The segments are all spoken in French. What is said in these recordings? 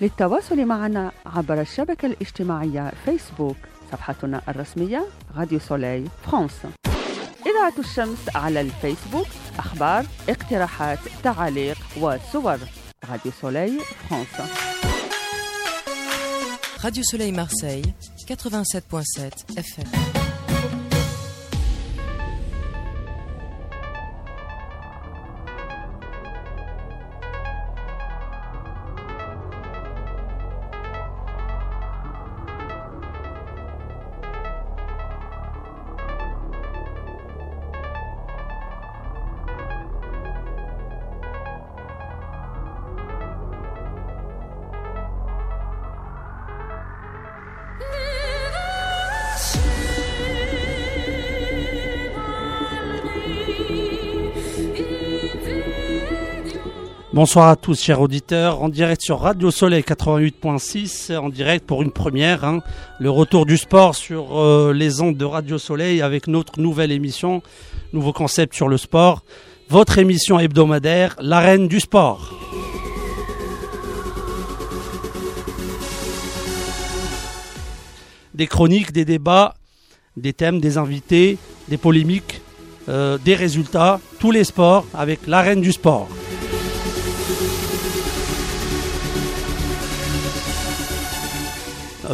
للتواصل معنا عبر الشبكة الاجتماعية فيسبوك صفحتنا الرسمية راديو سولي فرانس. إذاعة الشمس على الفيسبوك أخبار اقتراحات تعاليق وصور. راديو سولي فرانس. Radio Soleil Marseille, 87.7 FM. Bonsoir à tous, chers auditeurs, en direct sur Radio Soleil 88.6, en direct pour une première, hein, le retour du sport sur euh, les ondes de Radio Soleil avec notre nouvelle émission, nouveau concept sur le sport, votre émission hebdomadaire, l'arène du sport. Des chroniques, des débats, des thèmes, des invités, des polémiques, euh, des résultats, tous les sports avec l'arène du sport.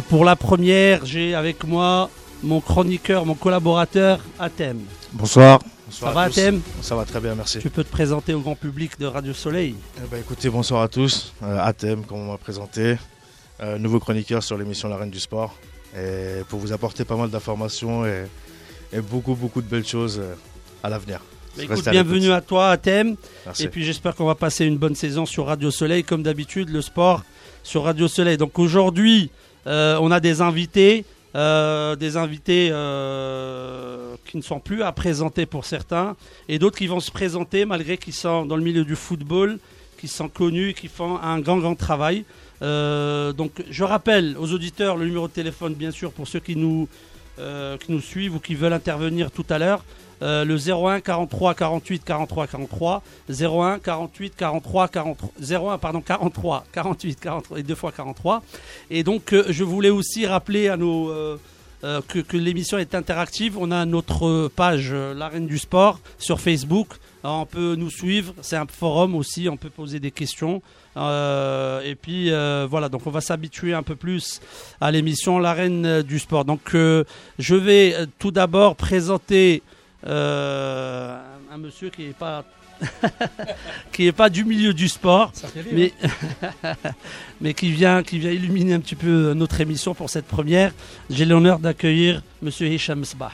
Pour la première, j'ai avec moi mon chroniqueur, mon collaborateur, Athème. Bonsoir. Ça va, Athème Ça va très bien, merci. Tu peux te présenter au grand public de Radio Soleil. Eh ben, écoutez, bonsoir à tous. Euh, Athème, comme on m'a présenté, euh, nouveau chroniqueur sur l'émission La Reine du Sport. Et pour vous apporter pas mal d'informations et, et beaucoup, beaucoup de belles choses euh, à l'avenir. Bah, écoute, bienvenue à toi, Athème. Merci. Et puis j'espère qu'on va passer une bonne saison sur Radio Soleil, comme d'habitude, le sport sur Radio Soleil. Donc aujourd'hui, euh, on a des invités, euh, des invités euh, qui ne sont plus à présenter pour certains, et d'autres qui vont se présenter malgré qu'ils sont dans le milieu du football, qui sont connus, qui font un grand grand travail. Euh, donc je rappelle aux auditeurs le numéro de téléphone, bien sûr, pour ceux euh, qui nous suivent ou qui veulent intervenir tout à l'heure. Euh, le 01 43 48 43 43 01 48 43 43 01 pardon 43 48 43 et deux fois 43 et donc euh, je voulais aussi rappeler à nos euh, que, l'émission est interactive. On a notre page l'arène du sport sur Facebook. On peut nous suivre. C'est un forum aussi. On peut poser des questions. Et puis voilà. Donc on va s'habituer un peu plus à l'émission l'arène du sport. Donc je vais tout d'abord présenter euh, un monsieur qui est pas qui est pas du milieu du sport, mais mais qui vient qui vient illuminer un petit peu notre émission pour cette première. J'ai l'honneur d'accueillir Monsieur Hicham Sbah.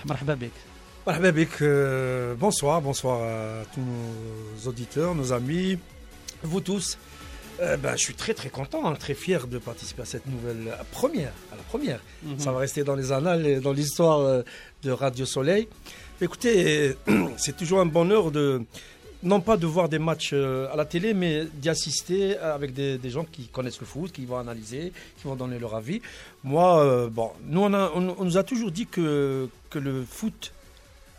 Euh, bonsoir, bonsoir à tous nos auditeurs, nos amis, vous tous. Euh, ben, je suis très très content, hein, très fier de participer à cette nouvelle à première. À la première. Mhm. Ça va rester dans les annales et dans l'histoire euh, de Radio Soleil. Écoutez, c'est toujours un bonheur de non pas de voir des matchs euh, à la télé, mais d'y assister avec des, des gens qui connaissent le foot, qui vont analyser, qui vont donner leur avis. Moi, euh, bon, nous on, a- on- on nous a toujours dit que, que le foot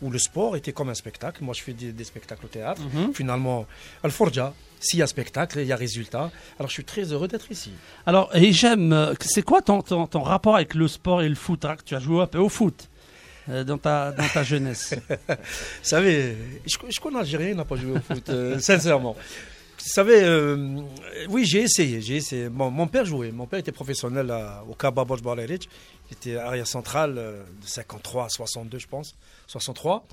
ou le sport était comme un spectacle. Moi, je fais des, des spectacles au théâtre. Mhm. Finalement, Al-Forja, s'il y a spectacle, il y a résultat. Alors, je suis très heureux d'être ici. Alors Hicham, euh, c'est quoi ton, ton, ton rapport avec le sport et le foot Tu as joué un peu au foot dans ta dans ta jeunesse. Vous savez, je, je connais Algérien, il n'a pas joué au foot, euh, sincèrement. Vous savez, euh, oui, j'ai essayé. J'ai essayé. Bon, mon père jouait. Mon père était professionnel à- au Kaba Borj. Il était arrière central euh, de 53 à 62, je pense. 63.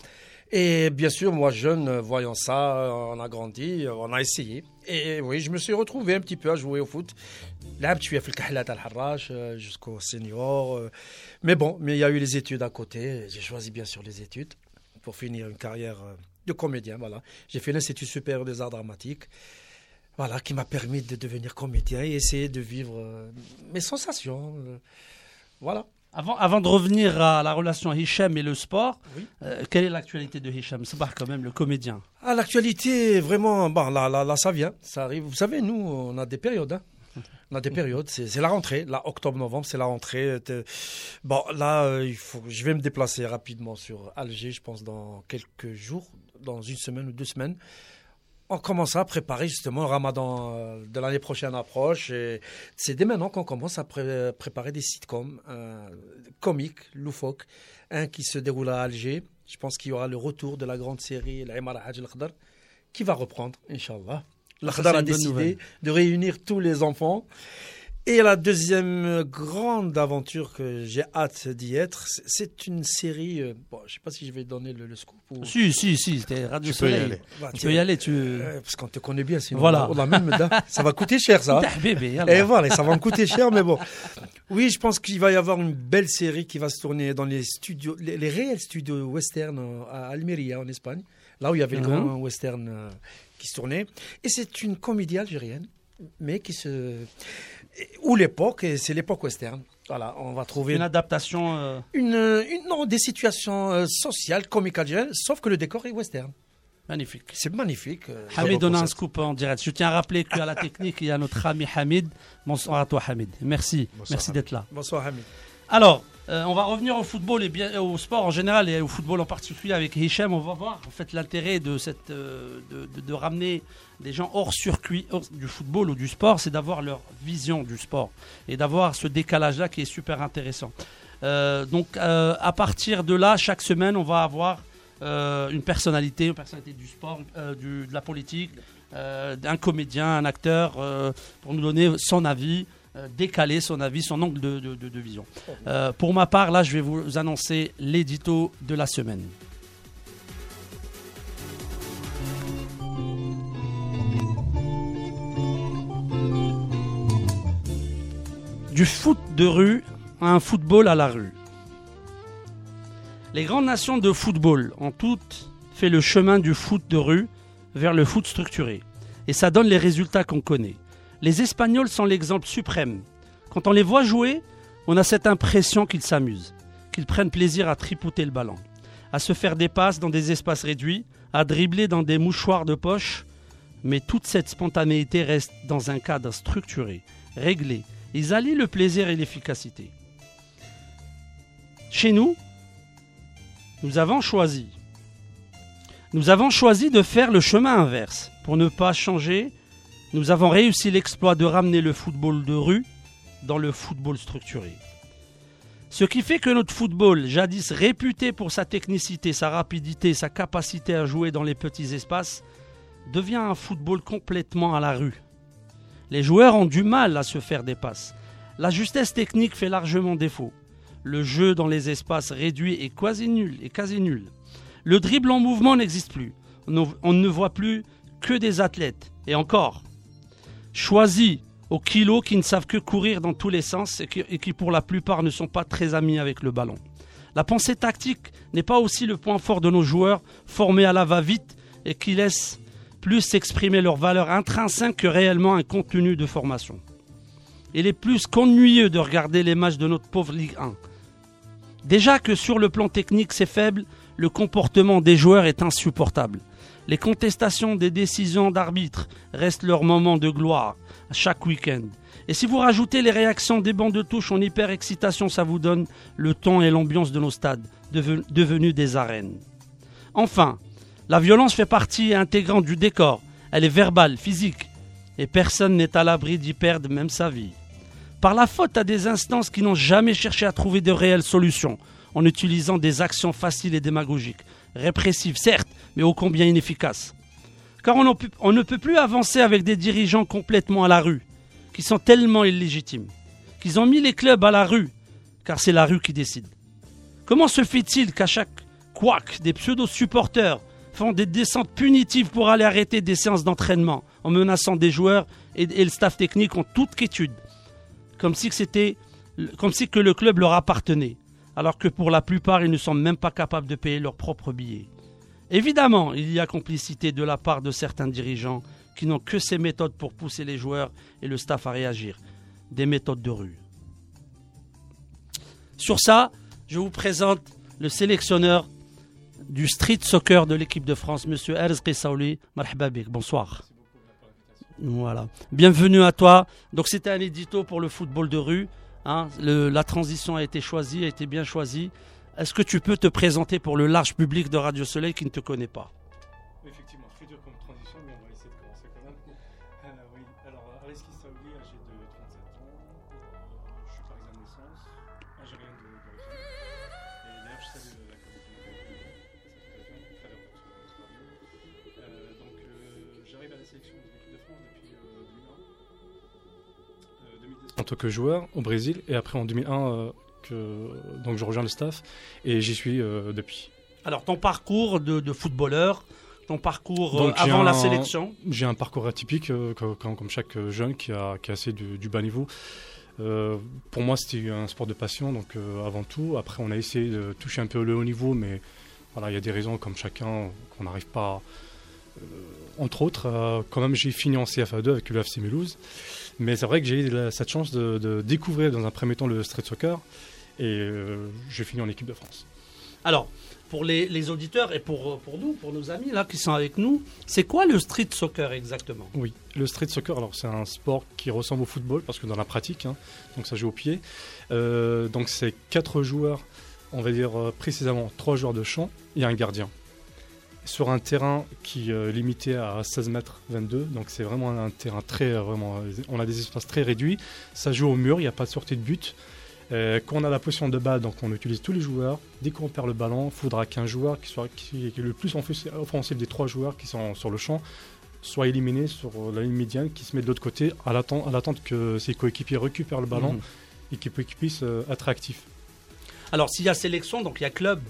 Et bien sûr, moi, jeune, euh, voyant ça, euh, on a grandi, euh, on a essayé. Et oui, je me suis retrouvé un petit peu à jouer au foot. Là, tu as fait le Kahlat al-Harrach euh, jusqu'au senior. euh. Mais bon, mais il y a eu les études à côté. J'ai choisi bien sûr les études pour finir une carrière euh, de comédien. Voilà. J'ai fait l'Institut supérieur des arts dramatiques. Voilà, qui m'a permis de devenir comédien et essayer de vivre mes sensations. Voilà. Avant, avant de revenir à la relation Hicham et le sport, Oui. euh, quelle est l'actualité de Hicham Sabah quand même, le comédien Ah, l'actualité, vraiment, bon, là, là, là, ça vient, ça arrive. Vous savez, nous, on a des périodes. hein. On a des périodes, c'est la rentrée. Là, octobre-novembre, c'est la rentrée. Bon, là, euh, il faut, je vais me déplacer rapidement sur Alger, je pense, dans quelques jours, dans une semaine ou deux semaines. On commence à préparer justement le ramadan euh, de l'année prochaine approche. Et c'est dès maintenant qu'on commence à pré- préparer des sitcoms euh, comiques, loufoques. Un qui se déroule à Alger. Je pense qu'il y aura le retour de la grande série L'Aimara Hajj al qui va reprendre, Inch'Allah. L'Akhdar a décidé nouvelle. de réunir tous les enfants. Et la deuxième grande aventure que j'ai hâte d'y être, c'est- une série. euh, Bon, je sais pas si je vais donner le, le scoop. Ou... Si, si, si, c'était Radio Tu peux y aller. Bah, Tu peux y aller, tu. euh, parce qu'on te connaît bien, sinon. Voilà. on a même, ça va coûter cher, ça. Yallah. Et voilà, ça va me coûter cher, mais bon. Oui, je pense qu'il va y avoir une belle série qui va se tourner dans les studios, les, les réels studios western euh, à Almeria, en Espagne, là où il y avait le Mhm. grand western euh, qui se tournait. Et c'est une comédie algérienne, mais qui se. Où l'époque, et c'est l'époque western. Voilà, on va trouver Une adaptation. euh, une, une- non, des situations euh, sociales, comiques algériennes, sauf que le décor est western. Magnifique. C'est magnifique. euh, Hamid donne un concept. scoop en direct. Je tiens à rappeler qu'à la technique, il y a notre ami Hamid. Bonsoir à toi, Hamid. Merci. Bonsoir, Merci d'être là. Bonsoir, Hamid. Alors, euh, on va revenir au football et bien au sport en général et au football en particulier avec Hicham. On va voir fait l'intérêt euh, de, ramener des gens hors circuit du football ou du sport, c'est d'avoir leur vision du sport et d'avoir ce décalage-là qui est super intéressant. Euh, donc, à partir de là, chaque semaine, on va avoir une personnalité, une personnalité du sport, de la politique, euh, un comédien, un acteur, pour nous donner son avis, décaler son avis, son angle de vision. Euh, pour ma part, là, je vais vous annoncer l'édito de la semaine. Du foot de rue à un football à la rue. Les grandes nations de football ont toutes fait le chemin du foot de rue vers le foot structuré. Et ça donne les résultats qu'on connaît. Les Espagnols sont l'exemple suprême. Quand on les voit jouer, on a cette impression qu'ils s'amusent, qu'ils prennent plaisir à tripouter le ballon, à se faire des passes dans des espaces réduits, à dribbler dans des mouchoirs de poche. Mais toute cette spontanéité reste dans un cadre structuré, réglé. Ils allient le plaisir et l'efficacité. Chez nous, nous avons choisi. Nous avons choisi de faire le chemin inverse. Pour ne pas changer, nous avons réussi l'exploit de ramener le football de rue dans le football structuré. Ce qui fait que notre football, jadis réputé pour sa technicité, sa rapidité, sa capacité à jouer dans les petits espaces, devient un football complètement à la rue. Les joueurs ont du mal à se faire des passes. La justesse technique fait largement défaut. Le jeu dans les espaces réduits est quasi nul, est quasi nul. Le dribble en mouvement n'existe plus. On ne- on ne voit plus que des athlètes. Et encore, choisis au kilo qui ne savent que courir dans tous les sens et qui, et qui pour la plupart ne sont pas très amis avec le ballon. La pensée tactique n'est pas aussi le point fort de nos joueurs formés à la va-vite et qui laissent plus s'exprimer leur valeur intrinsèque que réellement un contenu de formation. Il est plus qu'ennuyeux de regarder les matchs de notre pauvre Ligue 1. Déjà que sur le plan technique c'est faible, le comportement des joueurs est insupportable. Les contestations des décisions d'arbitre restent leur moment de gloire chaque week-end. Et si vous rajoutez les réactions des bancs de touche en hyper-excitation, ça vous donne le ton et l'ambiance de nos stades, deve- devenus des arènes. Enfin, la violence fait partie intégrante du décor. Elle est verbale, physique, et personne n'est à l'abri d'y perdre même sa vie. Par la faute à des instances qui n'ont jamais cherché à trouver de réelles solutions, en utilisant des actions faciles et démagogiques, répressives certes, mais ô combien inefficaces. Car on, ne peut plus avancer avec des dirigeants complètement à la rue, qui sont tellement illégitimes, qu'ils ont mis les clubs à la rue, car c'est la rue qui décide. Comment se fait-il qu'à chaque couac, des pseudo-supporters font des descentes punitives pour aller arrêter des séances d'entraînement en menaçant des joueurs et, le staff technique en toute quiétude comme si c'était comme si le club leur appartenait, alors que pour la plupart ils ne sont même pas capables de payer leurs propres billets. Évidemment, il y a complicité de la part de certains dirigeants qui n'ont que ces méthodes pour pousser les joueurs et le staff à réagir, des méthodes de rue. Sur ça, je vous présente le sélectionneur du street soccer de l'équipe de France, Monsieur Erzqi Saouli. Marhaba bik. Bonsoir. Voilà. Bienvenue à toi. Donc c'était un édito pour le football de rue. hein. La transition a été choisie, a été bien choisie. Est-ce que tu peux te présenter pour le large public de Radio Soleil qui ne te connaît pas? Effectivement, très dur comme transition, mais on va essayer Reski Saouli, âgé de 37 ans. Euh, je suis parisien de naissance, algérien de- d'origine. Et d'ailleurs, je salue la communauté de de. Euh, Donc, euh, j'arrive à la sélection de l'équipe de France depuis euh, 2001. Euh, 2010. en tant que joueur au Brésil et après en 2001 euh, que donc je rejoins le staff et j'y suis euh, depuis. Alors, ton parcours de, de footballeur, ton parcours euh, Donc, avant la sélection. J'ai un parcours atypique euh, co- comme, comme chaque jeune qui a, qui a assez du, du bas niveau. Euh, pour moi, c'était un sport de passion, donc euh, avant tout. Après, on a essayé de toucher un peu le haut niveau, mais voilà, il y a des raisons comme chacun qu'on n'arrive pas. Euh, entre autres, euh, quand même, j'ai fini en CFA2 avec le FC Mulhouse. Mais c'est vrai que j'ai eu la- cette chance de, de découvrir dans un premier temps le street soccer et euh, j'ai fini en équipe de France. Alors, pour les, les auditeurs et pour, pour nous, pour nos amis là qui sont avec nous, c'est quoi le street soccer exactement? Oui, le street soccer, alors c'est un sport qui ressemble au football parce que dans la pratique, hein, donc ça joue au pied. Euh, donc c'est quatre joueurs, on va dire précisément trois joueurs de champ et un gardien. Sur un terrain qui euh, est limité à 16 mètres 22, donc c'est vraiment un terrain très euh, vraiment, on a des espaces très réduits. Ça joue au mur, il n'y a pas de sortie de but. Euh, quand on a la position de balle, donc on utilise tous les joueurs. Dès qu'on perd le ballon, il faudra qu'un joueur qui soit qui, qui est le plus offensif des trois joueurs qui sont sur le champ soit éliminé sur la ligne médiane, qui se met de l'autre côté à l'attente, que ses coéquipiers récupèrent le ballon Mhm. et qu'ils pu- qu'ils puissent être actifs. Alors, s'il y a sélection, donc il y a club,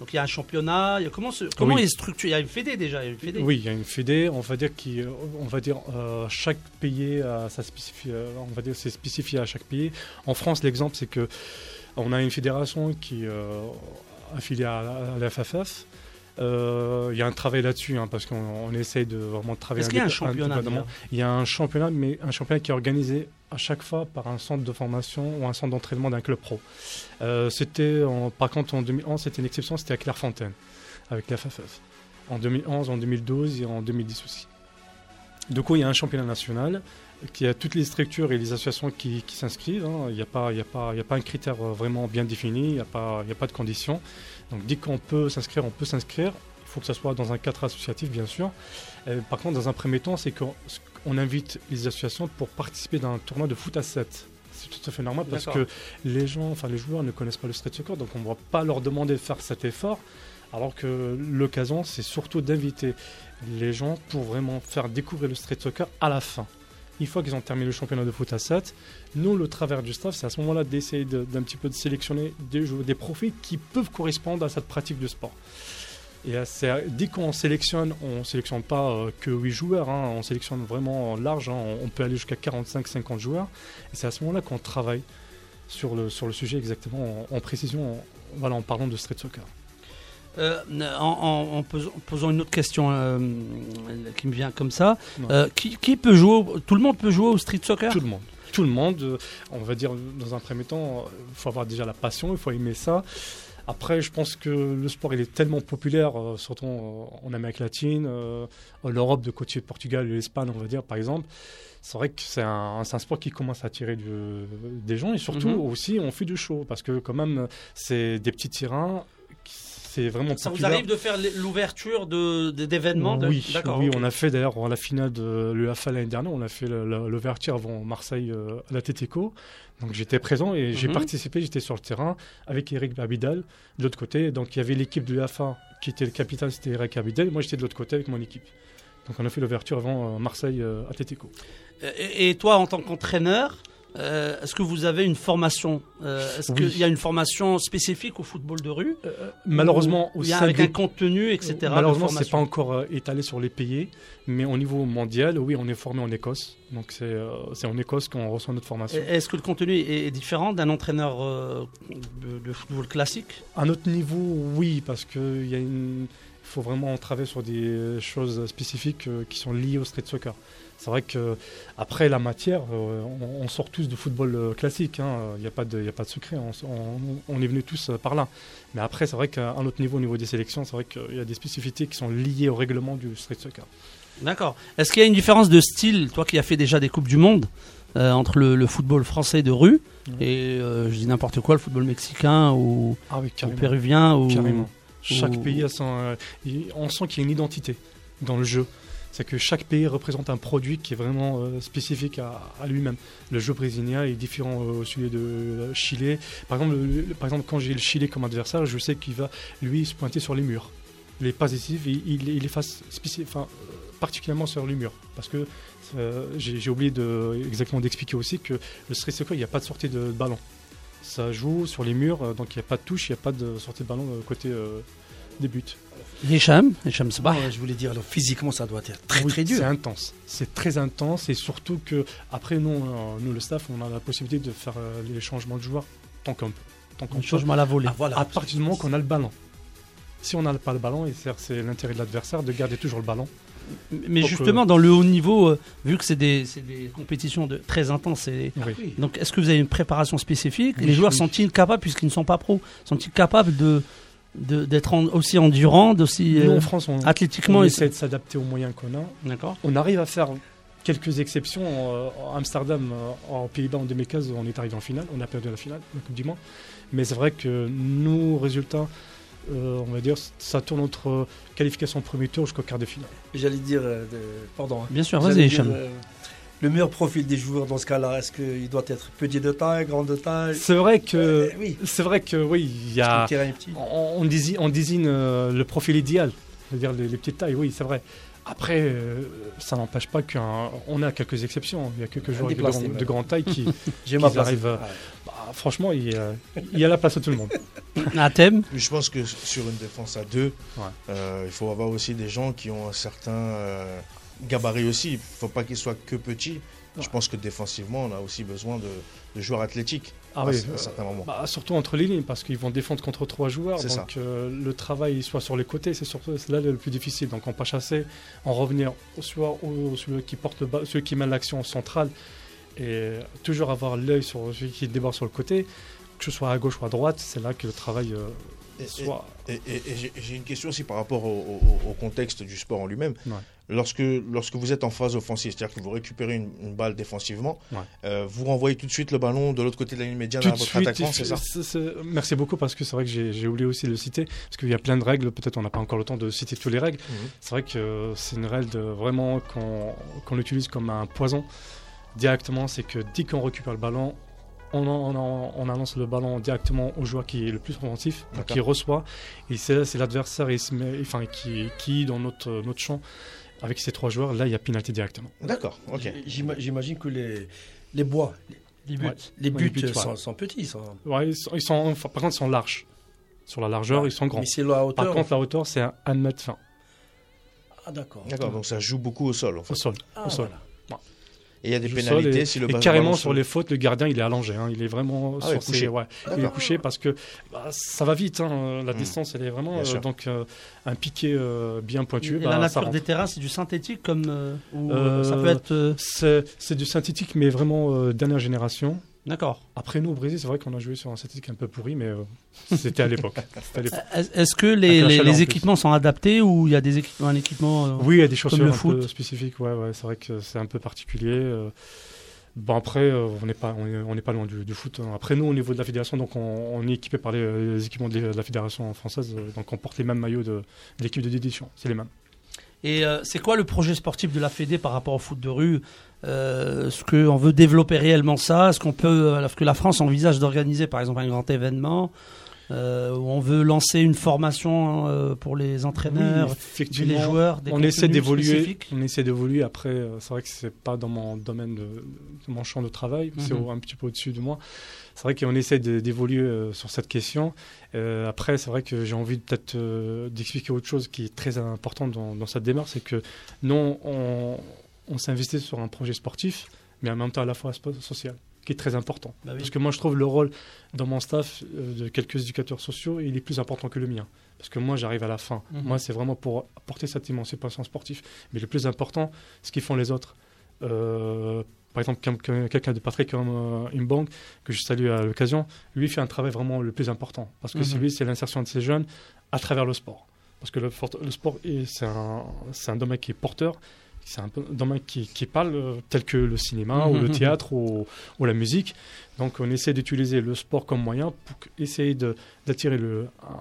donc il y a un championnat. il y a- comment se- comment Oui. il est structuré? Il y a une fédé déjà. Il y a une fédé. Oui, il y a une fédé, on va dire qui, on va dire euh, chaque pays a sa spécifi- on va dire c'est spécifié à chaque pays. En France, l'exemple c'est que on a une fédération qui euh, affiliée à, à la FFF. Euh, Il y a un travail là-dessus hein, parce qu'on on essaye de vraiment travailler. Est-ce qu'il y a un championnat Il y a un championnat, mais un championnat qui est organisé à chaque fois par un centre de formation ou un centre d'entraînement d'un club pro. Euh, c'était, par contre, en 2011, c'était une exception, c'était à Clairefontaine, avec la FFF. En 2011, en 2012 et en 2010 aussi. Du coup, il y a un championnat national qui a toutes les structures et les associations qui, qui s'inscrivent. hein. Il n'y a, pas- a, a un critère euh, vraiment bien défini, il n'y a, a pas de conditions. Donc, dès qu'on peut s'inscrire, on peut s'inscrire. Il faut que ça soit dans un cadre associatif, bien sûr. Euh, par contre, dans un premier temps, c'est qu'on on invite les associations pour participer dans un tournoi de foot à 7. C'est tout à fait normal parce que les gens, enfin les joueurs ne connaissent pas le street soccer, donc on ne va pas leur demander de faire cet effort. Alors que l'occasion, c'est surtout d'inviter les gens pour vraiment faire découvrir le street soccer à la fin. Une fois qu'ils ont terminé le championnat de foot à 7, nous, le travers du staff, c'est à ce moment-là d'essayer de- d'un petit peu de sélectionner des, des profils qui peuvent correspondre à cette pratique de sport. Et dès qu'on sélectionne, on ne sélectionne pas euh, que 8 joueurs, hein, on sélectionne vraiment large, hein, on, peut aller jusqu'à 45-50 joueurs. C'est à ce moment-là qu'on travaille sur le, sujet exactement en, précision, en parlant de street soccer. Euh, en, en- en posant, une autre question euh, qui me vient comme ça, euh, qui, qui peut jouer Tout le monde peut jouer au street soccer? Tout le monde. Tout le monde. On va dire, dans un premier temps, il faut avoir déjà la passion, il faut aimer ça. Après, je pense que le sport, il est tellement populaire, surtout en Amérique latine, euh, en Europe, de côté de Portugal et l'Espagne, on va dire, par exemple. C'est vrai que c'est un, sport qui commence à attirer du- des gens et surtout Mhm. aussi, on fait du show parce que, quand même, c'est des petits terrains. C'est vraiment Ça vous arrive de faire l'ouverture de- de- d'événements de- Oui, oui on a fait d'ailleurs la finale de l'UEFA l'année dernière, on a fait l'ouverture avant Marseille euh, à la Tétéco. Donc j'étais présent et j'ai Mhm. participé, j'étais sur le terrain avec Eric Abidal de l'autre côté. Donc il y avait l'équipe de l'UEFA qui était le capitaine, c'était Eric Abidal. Moi j'étais de l'autre côté avec mon équipe. Donc on a fait l'ouverture avant euh, Marseille euh, à Tétéco. Et, et toi, en tant qu'entraîneur, euh, est-ce que vous avez une formation euh, Est-ce Oui. qu'il y a une formation spécifique au football de rue Malheureusement, Ou au il y a avec des- un contenu, etc. Malheureusement, c'est pas encore euh, étalé sur les pays, mais au niveau mondial, oui, on est formé en Écosse. Donc c'est euh, en Écosse qu'on reçoit notre formation. Est-ce que le contenu est différent d'un entraîneur euh, de, football classique? À notre niveau, oui, parce que il y a une- il faut vraiment travailler sur des choses spécifiques euh, qui sont liées au street soccer. C'est vrai que après la matière, euh, on, sort tous du football euh, classique. hein. Il n'y a pas de, a pas de secret. On, est venus tous euh, par là. Mais après, c'est vrai qu'à notre niveau, au niveau des sélections, c'est vrai qu'il y a des spécificités qui sont liées au règlement du street soccer. D'accord. Est-ce qu'il y a une différence de style, toi qui as fait déjà des Coupes du Monde, euh, entre le, le football français de rue Ouais. et, euh, je dis n'importe quoi, le football mexicain ou, Ah oui, ou péruvien ou... Carrément. Chaque ou- pays a son. euh, on sent qu'il y a une identité dans le jeu. C'est que chaque pays représente un produit qui est vraiment euh, spécifique à, lui-même. Le jeu brésilien est différent euh, au celui de euh, Chili. Par exemple, le- le- par exemple, quand j'ai le Chili comme adversaire, je sais qu'il va lui se pointer sur les murs. Les décisives, il, il, il les fasse particulièrement sur les murs. Parce que euh, j'ai oublié de, exactement d'expliquer aussi que le street soccer, il n'y a pas de sortie de ballon. Ça joue sur les murs, donc il n'y a pas de touche, il n'y a pas de sortie de ballon côté des buts. Hicham, Hicham Sabah. Je voulais dire, alors, physiquement, ça doit être très Oui, très dur. C'est intense. C'est très intense et surtout que après nous, nous le staff, on a la possibilité de faire euh, les changements de joueurs tant qu'on peut. Tant qu'on changement à la volée. Ah, voilà. À partir du moment qu'on a le ballon. Si on n'a pas le ballon, et c'est- c'est l'intérêt de l'adversaire de garder toujours le ballon. Mais Donc, justement, dans le haut niveau, euh, vu que c'est des, c'est des compétitions de, très intenses, et- Oui. donc est-ce que vous avez une préparation spécifique? Oui, Les joueurs oui. sont-ils capables, puisqu'ils ne sont pas pros, sont-ils capables de- d'être en- aussi endurants, d'aussi Nous euh, en France, on, athlétiquement on et- essaie de s'adapter aux moyens qu'on a. D'accord. On arrive à faire quelques exceptions. Euh, En Amsterdam, euh, en Pays-Bas en 2015, on est arrivé en finale. On a perdu la finale, la Coupe du Monde. Mais c'est vrai que nos résultats, euh, on va dire, ça tourne entre qualification au premier tour jusqu'au quart de finale. J'allais dire, euh, pardon. hein. Bien sûr, J'allais vas-y, euh, le meilleur profil des joueurs dans ce cas-là, est-ce qu'il doit être petit de taille, grand de taille C'est vrai que, Euh, Oui, c'est vrai que oui, il y a, on, on désigne, on désigne, euh, le profil idéal, c'est-à-dire les, les petites tailles. Oui, c'est vrai. Après, euh, ça n'empêche pas qu'on a quelques exceptions. Il y a quelques joueurs de, grand- de grande taille qui, ma place. arrivent, euh, Ouais. bah, franchement, il y, a, il y a la place à tout le monde. Un thème? Je pense que sur une défense à deux, Ouais. euh, il faut avoir aussi des gens qui ont un certain euh, gabarit aussi. Il ne faut pas qu'ils soient que. Ouais. Je pense que défensivement, on a aussi besoin de, de joueurs athlétiques Ah à, oui, à euh, certains moments. bah, surtout entre les lignes, parce qu'ils vont défendre contre trois joueurs. Donc euh, le travail soit sur les côtés, c'est surtout là le plus difficile. Donc on pas chasser, en revenir soit au, celui qui porte le celui qui mène l'action centrale, et toujours avoir l'œil sur celui qui déborde sur le côté, que ce soit à gauche ou à droite, c'est là que le travail euh, Et- et- soit. Et, et- et j'ai- j'ai une question aussi par rapport au, au- au contexte du sport en lui-même. Ouais. Lorsque, lorsque vous êtes en phase offensive, c'est-à-dire que vous récupérez une, une balle défensivement, Ouais. euh, vous renvoyez tout de suite le ballon de l'autre côté de la ligne médiane Tout à votre suite, attaquant, c'est ça merci beaucoup parce que c'est vrai que j'ai oublié aussi de le citer parce qu'il y a plein de règles. Peut-être on n'a pas encore le temps de citer toutes les règles. Mhm. C'est vrai que c'est une règle de vraiment qu'on l'utilise comme un poison directement. C'est que dès qu'on récupère le ballon, on, en- on, en- on annonce le ballon directement au joueur qui est le plus offensif, qui reçoit. Et c'est l'adversaire enfin, qui, qui dans notre, notre champ avec ces trois joueurs. Là, il y a pénalité directement. D'accord, ok. J'ima- J'imagine que les, les bois, Les buts. Ouais. les buts, les buts, sont, ouais. sont petits. Sont... Ouais, ils sont, ils sont- enfin, par contre, ils sont larges. Sur la largeur, ils sont grands. Mais c'est la hauteur. Par contre, la hauteur, c'est un 1 mètre 20 ah, d'accord. D'accord, donc ça joue beaucoup au sol. En fait. au sol. Ah, au sol. voilà. Et il y a des pénalités et, si le et carrément sur les fautes, le gardien il est allongé. hein. Il est vraiment Ah ouais, sur ses- couché. ouais, il est couché parce que bah, ça va vite. hein. La Mm. distance, elle est vraiment. Euh, donc euh, un piqué euh, bien pointu. Et bah, la nature des terrains, c'est du synthétique comme euh, ou, ça peut être. euh, C'est c'est du synthétique, mais vraiment euh, dernière génération. D'accord. Après nous au Brésil, c'est vrai qu'on a joué sur un synthétique un peu pourri, mais euh, c'était à l'époque. Est- Est-ce que les, équipements sont adaptés ou il y a des équipements, un équipement euh, Oui, il y a des chaussures un foot. peu spécifiques. Ouais, ouais, c'est vrai que c'est un peu particulier. euh. Bon après, euh, on n'est pas, on est, on n'est pas loin du, du foot. hein. Après nous, au niveau de la fédération, donc on, on est équipé par les, les équipements de la fédération française, euh, donc on porte les mêmes maillots de, de l'équipe de dédition. C'est les mêmes. Et euh, c'est quoi le projet sportif de la Fédé par rapport au foot de rue? Euh, Est-ce qu'on veut développer réellement ça? Est-ce qu'on peut, euh, est-ce que la France envisage d'organiser par exemple un grand événement? Euh, où on veut lancer une formation euh, pour les entraîneurs, Oui, effectivement. les joueurs, des on essaie d'évoluer. On essaie d'évoluer. Après, euh, c'est vrai que c'est pas dans mon domaine de, de mon champ de travail. C'est Mhm. un petit peu au-dessus de moi. C'est vrai qu'on essaie d'évoluer sur cette question. Après, c'est vrai que j'ai envie peut-être d'expliquer autre chose qui est très important dans, dans cette démarche, c'est que non, on, on s'investit sur un projet sportif, mais en même temps à la fois social, qui est très important. Bah oui. Parce que moi, je trouve le rôle dans mon staff euh, de quelques éducateurs sociaux, il est plus important que le mien. Parce que moi, j'arrive à la fin. Mhm. Moi, c'est vraiment pour apporter cette émancipation sportive. Mais le plus important, ce qu'ils font les autres. Euh, par exemple, quelqu'un de Patrick comme euh, une banque que je salue à l'occasion, lui fait un travail vraiment le plus important. Parce que c'est Mhm. lui, c'est l'insertion de ces jeunes à travers le sport. Parce que le, le sport, est- c'est un, c'est un domaine qui est porteur, c'est un peu- domaine qui, qui parle, euh, tel que le cinéma ou le Mhm. théâtre ou, ou la musique. Donc on essaie d'utiliser le sport comme moyen pour essayer d'attirer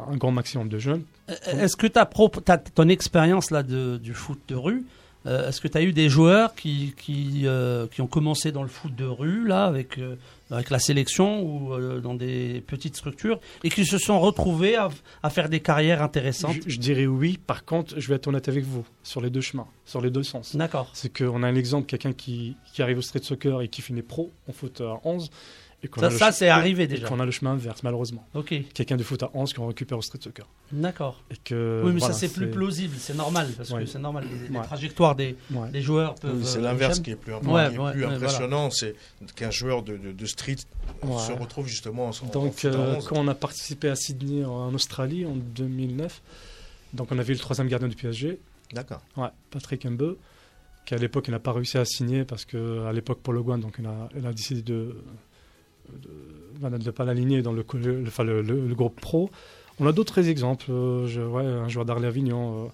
un grand maximum de jeunes. Euh, Est-ce que ta propre, ta- ton expérience là de, du foot de rue euh, est-ce que tu as eu des joueurs qui, qui, euh, qui ont commencé dans le foot de rue, là, avec, euh, avec la sélection ou dans des petites structures, et qui se sont retrouvés à, à faire des carrières intéressantes Je, je dirais oui. Par contre, je vais être honnête avec vous sur les deux chemins, sur les deux sens. D'accord. C'est qu'on a un exemple, quelqu'un qui, qui arrive au street soccer et qui finit pro en foot à 11. Ça, ça c'est arrivé et déjà. qu'on a le chemin inverse, malheureusement. Ok, Quelqu'un de foot à 11 qu'on récupère au street soccer. d'accord. Et que, oui, mais voilà, ça c'est plus plausible, c'est normal, parce que c'est normal. Les, les Ouais. trajectoires des, Ouais. des joueurs peuvent. Oui, c'est euh, l'inverse qui est plus, Ouais, qui est plus ouais, impressionnant, c'est qu'un joueur de, de- de street Ouais. se retrouve justement en, en Donc, foot à euh, 11. quand on a participé à Sydney en, en Australie en 2009, donc on avait le troisième gardien du PSG, D'accord. ouais, Patrick Mbeu, qui à l'époque il n'a pas réussi à signer parce que à l'époque Paul Le Guen, donc il a, il a décidé de de, de pas l'aligner dans le, le, enfin, le, le- le groupe pro. On a d'autres exemples, euh, je- ouais, un joueur d'Arles Avignon.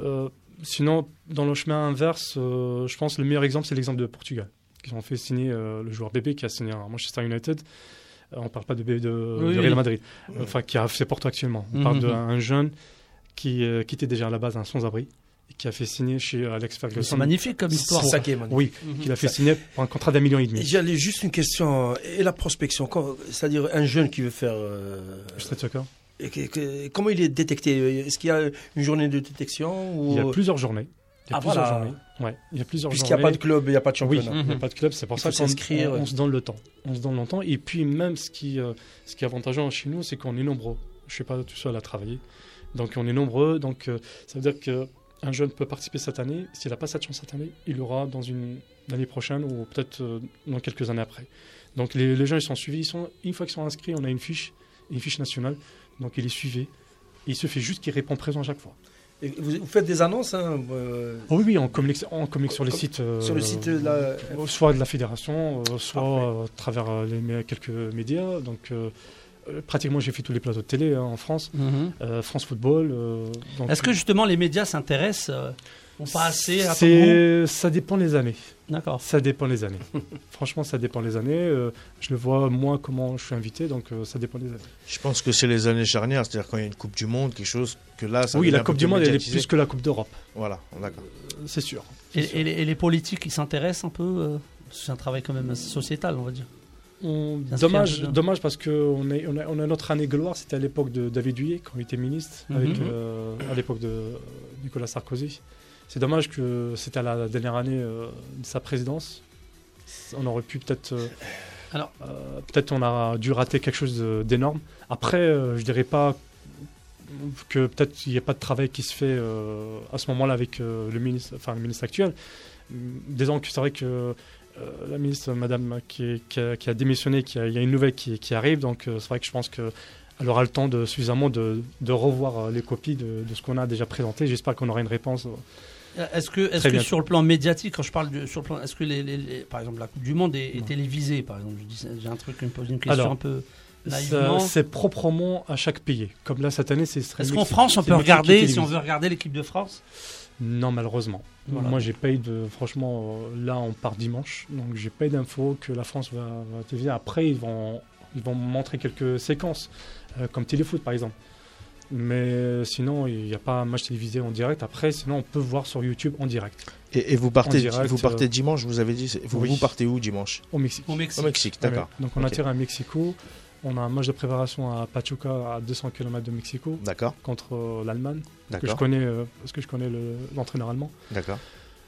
euh, euh, sinon, dans le chemin inverse, je pense que le meilleur exemple c'est l'exemple de Portugal, qui ont fait signer le joueur bébé qui a signé à Manchester United. On parle pas de de, Oui, oui. Real Madrid, enfin qui a fait Porto actuellement. On parle Mhm. d'un jeune qui, euh, qui était déjà à la base un sans-abri qui a fait signer chez Alex C'est Ferguson. magnifique comme histoire. C'est ça qui est. Oui, Mhm. qu'il a fait signer pour un contrat d'un million et demi. J'allais juste une question. Et la prospection, c'est-à-dire un jeune qui veut faire. euh, Street soccer. et que- que- comment il est détecté? Est-ce qu'il y a une journée de détection ou... Il y a plusieurs journées. Il y a Ah, plusieurs voilà. journées. Ouais, il y a plusieurs Puisqu'il n'y a pas de club, il n'y a pas de Oui, championnat. il n'y a Mhm. pas de club, c'est pour Il ça qu'on s'inscrire. on- on se donne le temps. On se donne le temps. Et puis même ce qui, euh, ce qui est avantageux chez nous, c'est qu'on est nombreux. Je ne suis pas tout seul à travailler. Donc on est nombreux. Donc euh, ça veut dire qu'un jeune peut participer cette année. S'il n'a pas cette chance cette année, il l'aura dans une l'année prochaine ou peut-être euh, dans quelques années après. Donc les, les gens ils sont suivis. Ils sont, une fois qu'ils sont inscrits, on a une fiche, une fiche nationale. Donc il est suivi. Il se fait juste qu'il répond présent à chaque fois. Et Vous, vous faites des annonces hein, euh, Oh oui, oui, on communique, on communique sur les sites. euh, sur le site de la. soit de la fédération, soit à travers les, quelques médias. Donc, pratiquement, j'ai fait tous les plateaux de télé hein, en France, Mhm. Euh, France Football. euh, Est-ce que justement les médias s'intéressent euh, ou pas assez à ça dépend les années. D'accord. Ça dépend les années. Franchement, ça dépend les années. Euh, je le vois moi comment je suis invité, donc euh, ça dépend des années. Je pense que c'est les années charnières, c'est-à-dire quand il y a une Coupe du Monde, quelque chose que là, ça oui, la Coupe du Monde, elle est plus que la Coupe d'Europe, Voilà, d'accord. euh, c'est sûr. Et, C'est sûr. et les, et les politiques, ils s'intéressent un peu euh, C'est un travail quand même sociétal, on va dire. On- dommage, dommage parce qu'on a, on a, on a notre année gloire, c'était à l'époque de David Douillet, quand il était ministre, Mhm. avec, euh, à l'époque de Nicolas Sarkozy. C'est dommage que c'était à la dernière année euh, de sa présidence. On aurait pu peut-être. euh, Alors- peut-être on a dû rater quelque chose d'énorme. Après, je dirais pas que peut-être il n'y a pas de travail qui se fait à ce moment-là avec le ministre, enfin le ministre actuel. Disons que c'est vrai que la ministre, Madame, qui, est- qui a, qui a démissionné, qui a- il y a une nouvelle qui, qui arrive, donc euh, c'est vrai que je pense que elle aura le temps de suffisamment de, de revoir euh, les copies de, de ce qu'on a déjà présenté. J'espère qu'on aura une réponse. euh, Est-ce que, est-ce Très que sur le plan médiatique, quand je parle de, sur le plan, est-ce que les, les- les- par exemple la Coupe du Monde est, est télévisée, par exemple? J'ai un truc, pose une question Alors, un peu. C'est proprement à chaque pays. Comme là, cette année, c'est. Est-ce qu'en France on peut regarder, si on veut regarder l'équipe de France? Non, malheureusement. Voilà. Moi, j'ai pas eu de. Franchement, euh, là, on part dimanche, donc j'ai pas eu d'infos que la France va, va téléviser. Après, ils vont, ils vont montrer quelques séquences, euh, comme téléfoot par exemple. Mais euh, sinon, il n'y a pas un match télévisé en direct. Après, sinon, on peut voir sur YouTube en direct, Et, et vous partez, direct, vous partez euh, dimanche, vous avez dit, vous, oui. vous partez où dimanche? Au Mexique. Au Mexique Au Mexique, d'accord. Ouais. Donc, on Ok. attire à Mexico. On a un match de préparation à Pachuca, à 200 km de Mexico, D'accord, contre euh, l'Allemagne, que je connais, euh, parce que je connais le- l'entraîneur allemand. d'accord,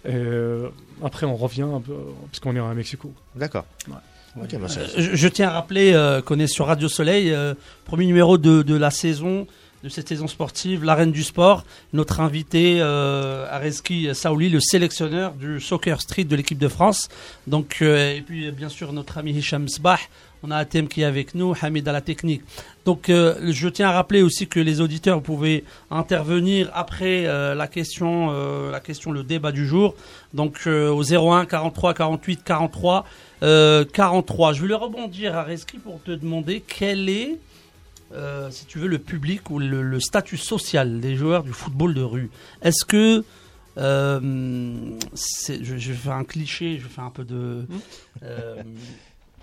Et euh, après, on revient, un peu, parce qu'on est à Mexico. d'accord. Ouais. Bah, je, je tiens à rappeler euh, qu'on est sur Radio Soleil, euh, premier numéro de, de la saison, de cette saison sportive, l'arène du sport. Notre invité, euh, Areski Saouli, le sélectionneur du soccer street de l'équipe de France. Donc, euh, et puis euh, bien sûr notre ami Hicham Sbah. On a Atem qui est avec nous, Hamid à la technique. Donc, je tiens à rappeler aussi que les auditeurs pouvez intervenir après la question, la question, le débat du jour. Donc, au 01 43 48 43 euh, 43. Je voulais rebondir à pour te demander quel est, euh, si tu veux, le public ou le, le statut social des joueurs du football de rue. Est-ce que euh, je, je vais faire un cliché, je vais faire un peu de. euh,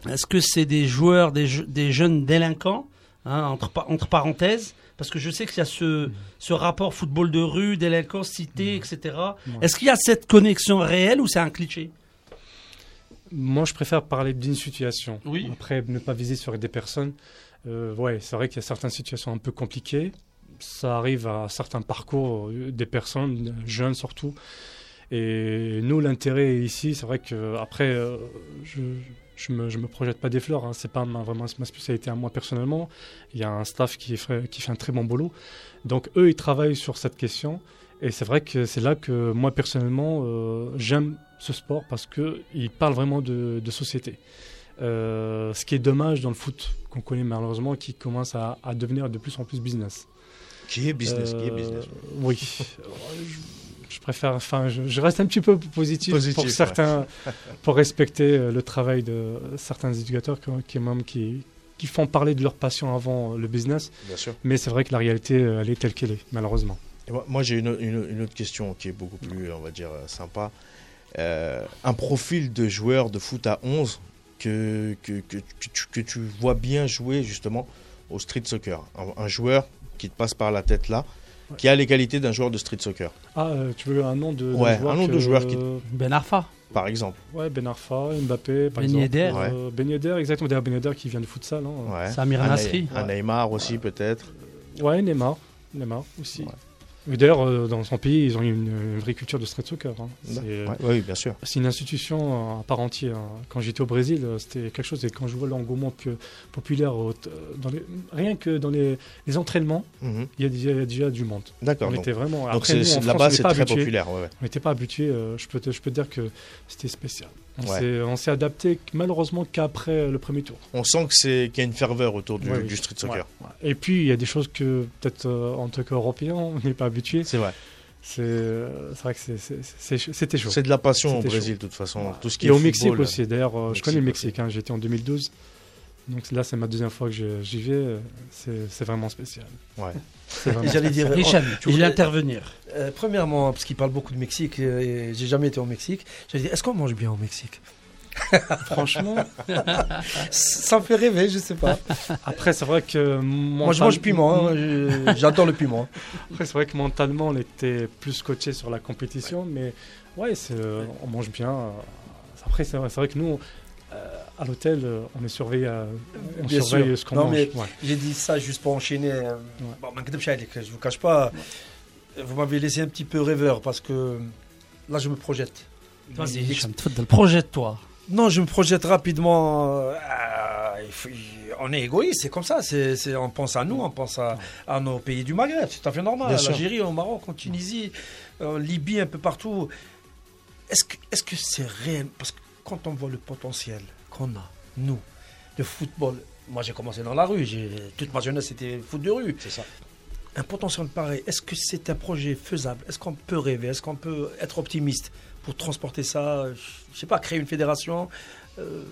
Est-ce que c'est des joueurs, des, des jeunes délinquants, hein, entre, pa- entre parenthèses? Parce que je sais qu'il y a ce, ce rapport football de rue, délinquance, cité, etc. Ouais. Est-ce qu'il y a cette connexion réelle ou c'est un cliché? Moi, je préfère parler d'une situation. Oui. Après, ne pas viser sur des personnes. Euh, ouais, c'est vrai qu'il y a certaines situations un peu compliquées. Ça arrive à certains parcours euh, des personnes, jeunes surtout. Et nous, l'intérêt ici, c'est vrai que après, euh, je, je me, je me projette pas des fleurs. Hein. C'est pas ma- vraiment ma spécialité à moi personnellement. Il y a un staff qui fait, un très bon boulot. Donc eux, ils travaillent sur cette question. Et c'est vrai que c'est là que moi personnellement, j'aime ce sport parce que il parle vraiment de société. Euh, ce qui est dommage dans le foot qu'on connaît malheureusement, qui commence à, à devenir de plus en plus business. Qui est business Qui est Euh, business Oui. je, je préfère, enfin, je, je reste un petit peu positif, Positif, pour ouais. certains, pour respecter euh, le travail de certains éducateurs qui, qui, même, qui, qui font parler de leur passion avant le business. Bien sûr. Mais c'est vrai que la réalité, elle est telle qu'elle est, malheureusement. Et moi, moi, j'ai une, une- une autre question qui est beaucoup plus, on va dire, sympa. Euh, un profil de joueur de foot à 11 que, que, que, tu, que tu vois bien jouer justement au street soccer. Un, un joueur qui te passe par la tête là, qui a les qualités d'un joueur de street soccer, Ah, euh, tu veux un nom de, Ouais, joueur un nom de joueur qui- Ben Arfa. par exemple. Ouais, Ben Arfa, Mbappé, par Ben exemple. Yedder. Ouais. Euh, Ben Yedder, exactement. D'ailleurs, Ben Yedder qui vient de futsal. Hein. Ouais. Samir Nasri. un Neymar aussi peut-être. Ouais, Neymar. Neymar aussi. D'ailleurs, euh, dans son pays, ils ont une, une vraie culture de street soccer. hein. C'est Ouais, oui, bien sûr. c'est une institution euh, à part entière. hein. Quand j'étais au Brésil, euh, c'était quelque chose. Et quand je vois l'engouement pu- populaire, au- euh, dans les- rien que dans les, les entraînements, Mhm. il y, a déjà- il y a déjà du monde. D'accord. On était vraiment. donc là-bas, c'est très habitués. populaire. ouais, ouais. On n'était pas habitué. euh, je, peux te, je peux te dire que c'était spécial. On Ouais. s'est- on s'est adapté malheureusement qu'après le premier tour. On sent qu'il y a une ferveur autour du, Ouais, du oui. street soccer. Ouais. Et puis, il y a des choses que, peut-être euh, en tant qu'Européens, on n'est pas habitué. C'est vrai. C'est euh, vrai que c'était chaud. C'est de la passion au Brésil, de toute façon. Tout ce qui Et est au football, Mexique aussi. D'ailleurs, euh, je connais le. Mexique. hein, J'étais en 2012. Donc là, c'est ma deuxième fois que j'y vais. euh, C'est c'est vraiment spécial. Ouais. J'allais dire. Hicham, tu voulais voulais- intervenir. Euh, premièrement, parce qu'il parle beaucoup de Mexique, euh, et j'ai jamais été au Mexique, j'allais dire, est-ce qu'on mange bien au Mexique? Franchement, Ça me fait rêver, je sais pas. après, c'est vrai que. Moi, je mange piment, hein, je- j'adore le piment. Après, c'est vrai que mentalement, on était plus coaché sur la compétition, mais ouais, c'est, euh, on mange bien. euh. Après, c'est vrai, c'est vrai que nous, euh, à l'hôtel, euh, on est surveillé, à- on Bien surveille sûr. ce qu'on Non, mange. mais- ouais. J'ai dit ça juste pour enchaîner. euh, Bon, ma gueule, je vous cache pas, vous m'avez laissé un petit peu rêveur parce que là, je me projette. Vas-y, projette-toi. Non, je me projette rapidement. euh, il faut- on est égoïste, c'est comme ça. C'est, c'est- on pense à nous, on pense à, à nos pays du Maghreb. C'est tout à fait normal. Bien En sûr. Algérie, au Maroc, en Tunisie, en Libye, un peu partout. Est-ce que, est-ce que c'est réel? Parce que quand on voit le potentiel qu'on a, nous, de football. Moi, j'ai commencé dans la rue. J'ai, toute ma jeunesse, c'était foot de rue. C'est ça. Un potentiel pareil, est-ce que c'est un projet faisable? Est-ce qu'on peut rêver? Est-ce qu'on peut être optimiste pour transporter ça? Je sais pas, créer une fédération? Euh,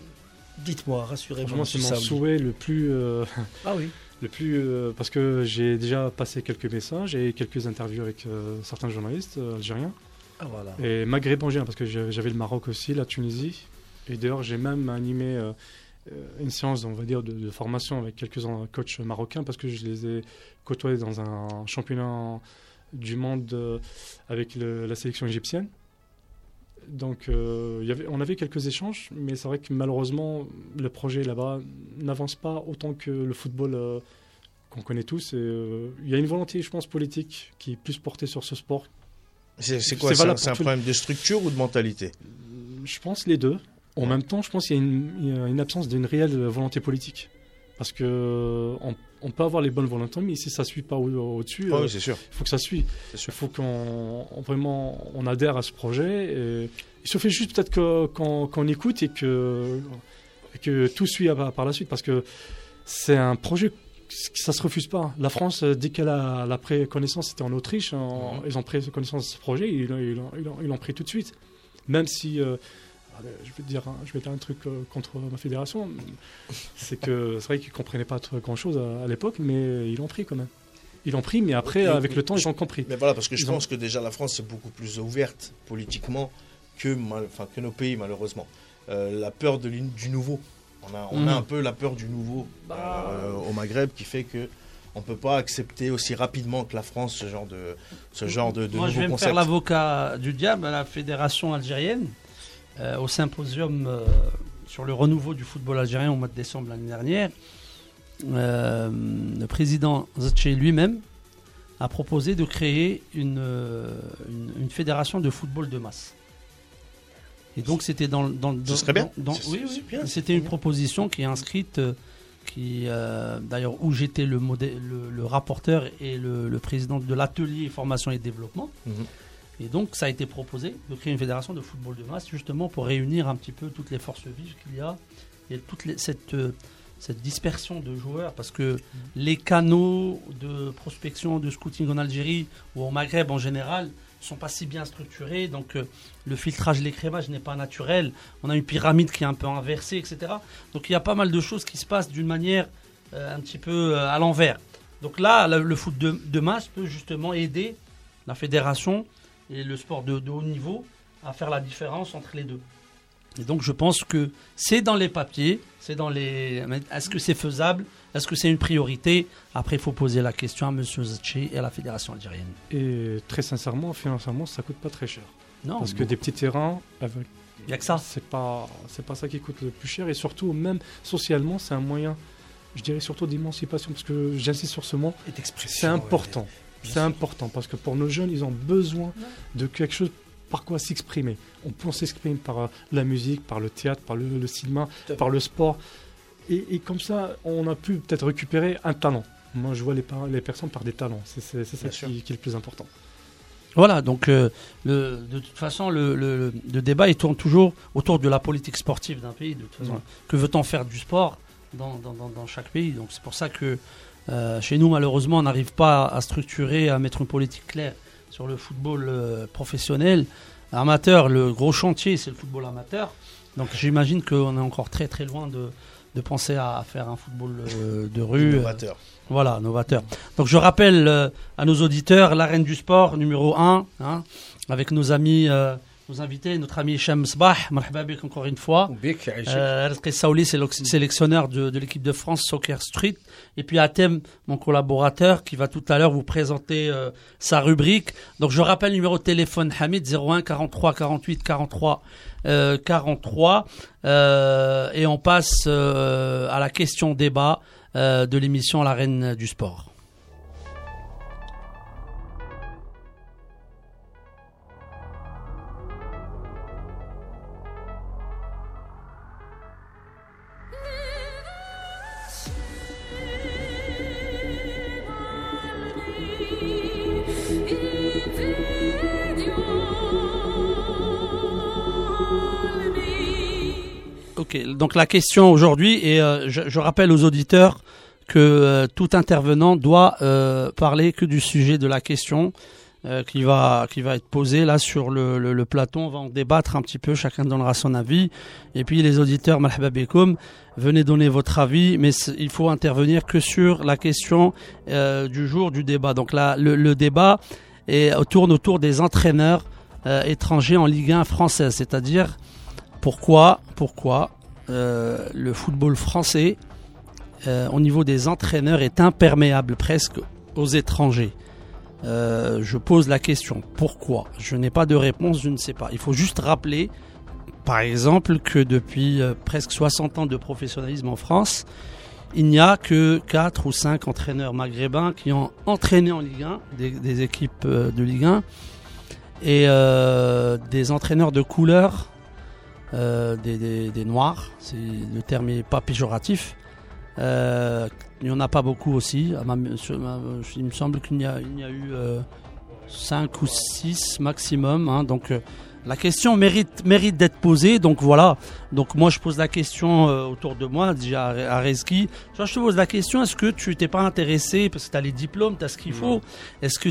Dites-moi, rassurez-moi. Franchement, c'est monsieur mon souhait le plus. euh, Ah oui. le plus euh, parce que j'ai déjà passé quelques messages et quelques interviews avec euh, certains journalistes euh, algériens Ah voilà. et maghrébins parce que j'avais le Maroc aussi, la Tunisie et d'ailleurs j'ai même animé euh, euh, une séance on va dire de, de formation avec quelques coachs marocains parce que je les ai côtoyés dans un championnat du monde euh, avec le- la sélection égyptienne. Donc euh, il y avait, on avait quelques échanges, mais c'est vrai que malheureusement le projet là-bas n'avance pas autant que le football euh, qu'on connaît tous. Euh, il y a une volonté, je pense, politique qui est plus portée sur ce sport. C'est, quoi C'est C'est un, problème de structure ou de mentalité? Je pense les deux. En même temps, je pense qu'il y a une, absence d'une réelle volonté politique. Parce que on, on peut avoir les bonnes volontés, mais si ça ne suit pas au- au-dessus, Ah euh, Oui, il faut que ça suive. C'est Il faut qu'on on- vraiment on adhère à ce projet. Et il suffit juste peut-être qu'on écoute et que, et que tout suit à- par la suite. Parce que c'est un projet ça se refuse pas. La France, euh, dès qu'elle a, elle a pris connaissance, c'était en Autriche, en- Mhm. ils ont pris connaissance de ce projet, ils l'ont- pris tout de suite. Même si, euh, je vais te dire, un- je vais dire un truc euh, contre ma fédération, c'est que c'est vrai qu'ils comprenaient pas trop grand-chose à, à l'époque, mais ils l'ont pris quand même. Ils l'ont pris, mais après, avec le temps, ils ont compris. Mais voilà, parce que je Ils ont- pense que déjà la France est beaucoup plus ouverte politiquement que, mal- enfin, que nos pays, malheureusement. Euh, la peur de du nouveau. On a, on a Mhm. un peu la peur du nouveau Bah. euh, au Maghreb qui fait que on peut pas accepter aussi rapidement que la France ce genre de, ce genre de, de Moi, je vais me faire l'avocat du diable à la fédération algérienne euh, au symposium euh, sur le renouveau du football algérien au mois de décembre l'année dernière. euh, le président Zetché lui-même a proposé de créer une, une, une fédération de football de masse. Et donc c'était dans, dans, oui, oui. C'était une proposition qui est inscrite, qui d'ailleurs où j'étais le, le, le rapporteur et le, le président de l'atelier formation et développement. Mhm. Et donc ça a été proposé de créer une fédération de football de masse justement pour réunir un petit peu toutes les forces vives qu'il y a et toute les- cette euh, cette dispersion de joueurs. Parce que les canaux de prospection de scouting en Algérie ou au Maghreb en général sont pas si bien structurés. Donc euh, le filtrage l'écrémage n'est pas naturel. On a une pyramide qui est un peu inversée etc donc il y a pas mal de choses qui se passent d'une manière euh, un petit peu à l'envers. Donc là le, le foot de, de masse peut justement aider la fédération et le sport de, de haut niveau à faire la différence entre les deux et donc je pense que c'est dans les papiers, c'est dans les. Est-ce que c'est faisable Est-ce que c'est une priorité? Après, il faut poser la question à M. Zetché et à la fédération algérienne. Et très sincèrement, financièrement, ça coûte pas très cher. Non, Parce que des petits terrains, avec il n'y a que ça. c'est pas c'est pas ça qui coûte le plus cher et surtout même socialement c'est un moyen je dirais surtout d'émancipation parce que j'insiste sur ce mot Et d'expression, c'est important c'est important parce que pour nos jeunes ils ont besoin de quelque chose par quoi s'exprimer. On peut s'exprimer par euh, la musique par le théâtre par le, le cinéma par le sport. Et, et comme ça on a pu peut-être récupérer un talent. Moi je vois les, par- les personnes par des talents. C'est ça qui, qui est le plus important. Voilà, donc euh, le, de toute façon, le, le- le débat il tourne toujours autour de la politique sportive d'un pays. De toute façon. Ouais. Que veut-on faire du sport dans, dans- dans- dans chaque pays? Donc c'est pour ça que euh, chez nous, malheureusement, on n'arrive pas à structurer, à mettre une politique claire sur le football euh, professionnel. Amateur, le gros chantier, c'est le football amateur. Donc j'imagine qu'on est encore très très loin de, de penser à faire un football euh, de rue. Innovateur. voilà, novateur. Donc je rappelle à nos auditeurs l'arène du sport numéro 1, avec nos amis, nos invités, notre ami Hicham Sbah, marhaba bik encore une fois. Euh, Saouli, c'est le sélectionneur de, de l'équipe de France Soccer Street. Et puis Atem, mon collaborateur, qui va tout à l'heure vous présenter euh, sa rubrique. Donc je rappelle le numéro de téléphone Hamid 01 43 48 43 euh, 43. Euh, et on passe euh, à la question débat euh, de l'émission La Reine du Sport. Donc la question aujourd'hui, et euh, je, rappelle aux auditeurs que euh, tout intervenant doit euh, parler que du sujet de la question qui va qui va être posée là sur le, plateau. On va en débattre un petit peu, chacun donnera son avis. Et puis les auditeurs, marhaba bikoum, venez donner votre avis, mais il faut intervenir que sur la question du jour du débat. Donc là, le, débat tourne autour des entraîneurs étrangers en Ligue 1 française, c'est-à-dire pourquoi, pourquoi le football français, euh, au niveau des entraîneurs, est imperméable presque aux étrangers Euh, Je pose la question. Pourquoi? Je n'ai pas de réponse, je ne sais pas. Il faut juste rappeler, par exemple, que depuis euh, presque 60 ans de professionnalisme en France, il n'y a que 4 ou 5 entraîneurs maghrébins qui ont entraîné en Ligue 1, des, équipes euh, de Ligue 1, et euh, des entraîneurs de couleur euh, des, des- des noirs, c'est, le terme n'est pas péjoratif. Euh, il n'y en a pas beaucoup aussi. À ma- sur ma- il me semble qu'il y a, il y a eu 5 ou 6 maximum. hein. donc euh, la question mérite, mérite d'être posée. Donc voilà. Donc moi je pose la question euh, autour de moi, déjà à, à Reski. Je te pose la question est-ce que tu t'es pas intéressé parce que tu as les diplômes, tu as ce qu'il faut Est-ce que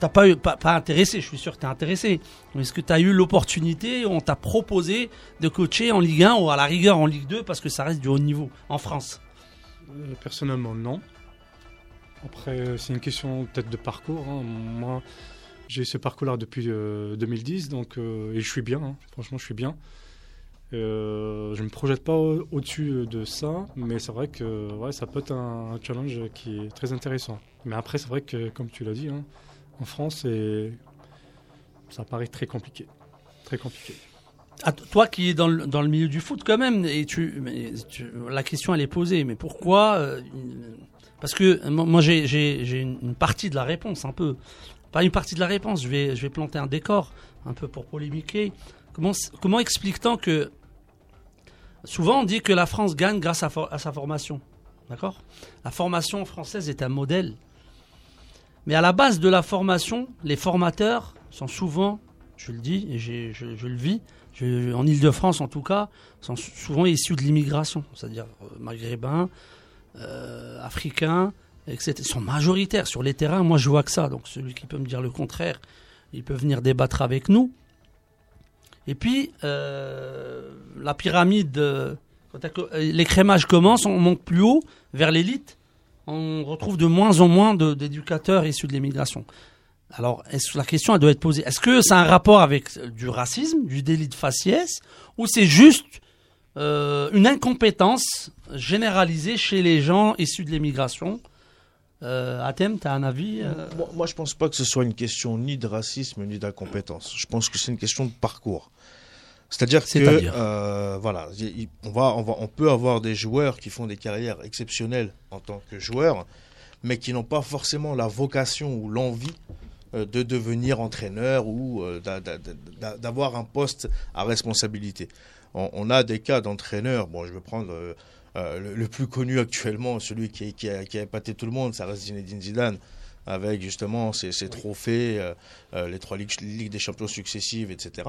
t'as pas pas, pas intéressé, je suis sûr que tu es intéressé. Est-ce que tu as eu l'opportunité, on t'a proposé de coacher en Ligue 1 ou à la rigueur en Ligue 2 parce que ça reste du haut niveau en France? Euh, personnellement, non. Après, euh, c'est une question peut-être de parcours. hein. Moi, j'ai ce parcours-là depuis euh, 2010, donc euh, et je suis bien. hein. Franchement, je suis bien. Je ne me projette pas au- au-dessus de ça, mais c'est vrai que ouais, ça peut être un, un challenge qui est très intéressant. Mais après, c'est vrai que, comme tu l'as dit, hein, en France, ça paraît très compliqué. Très compliqué. Ah, toi qui es dans le, milieu du foot quand même, la question elle est posée, mais pourquoi euh, Parce que moi j'ai une, partie de la réponse, un peu. Pas une partie de la réponse, je vais, planter un décor, un peu pour polémiquer. Comment, explique-t-on que. Souvent on dit que la France gagne grâce à sa formation. D'accord? La formation française est un modèle. Mais à la base de la formation, les formateurs sont souvent, je le dis et je, le vis, en Ile-de-France en tout cas, sont sou- souvent issus de l'immigration, c'est-à-dire euh, maghrébins, euh, africains, etc. Ils sont majoritaires sur les terrains. Moi, je vois que ça. Donc, celui qui peut me dire le contraire, il peut venir débattre avec nous. Et puis, euh, la pyramide, quand l'écrémage commence, on monte plus haut vers l'élite. On retrouve de moins en moins d'éducateurs issus de l'immigration. Alors, est-ce, la question doit être posée. Est-ce que ça a un rapport avec du racisme, du délit de faciès, ou c'est juste euh, une incompétence généralisée chez les gens issus de l'immigration? Euh, Atem, tu as un avis euh, Moi, moi, je pense pas que ce soit une question ni de racisme ni d'incompétence. Je pense que c'est une question de parcours. C'est-à-dire que euh, voilà, on va, on va, on peut avoir des joueurs qui font des carrières exceptionnelles en tant que joueurs, mais qui n'ont pas forcément la vocation ou l'envie euh, de devenir entraîneur ou euh, d'a- d'a- d'a- d'avoir un poste à responsabilité. On, a des cas d'entraîneurs. Bon, je vais prendre le, le plus connu actuellement, celui qui, qui, a, qui a épaté tout le monde, ça reste Zinedine Zidane, avec justement ses trophées, euh, euh, les trois ligues, ligues des champions successives, etc.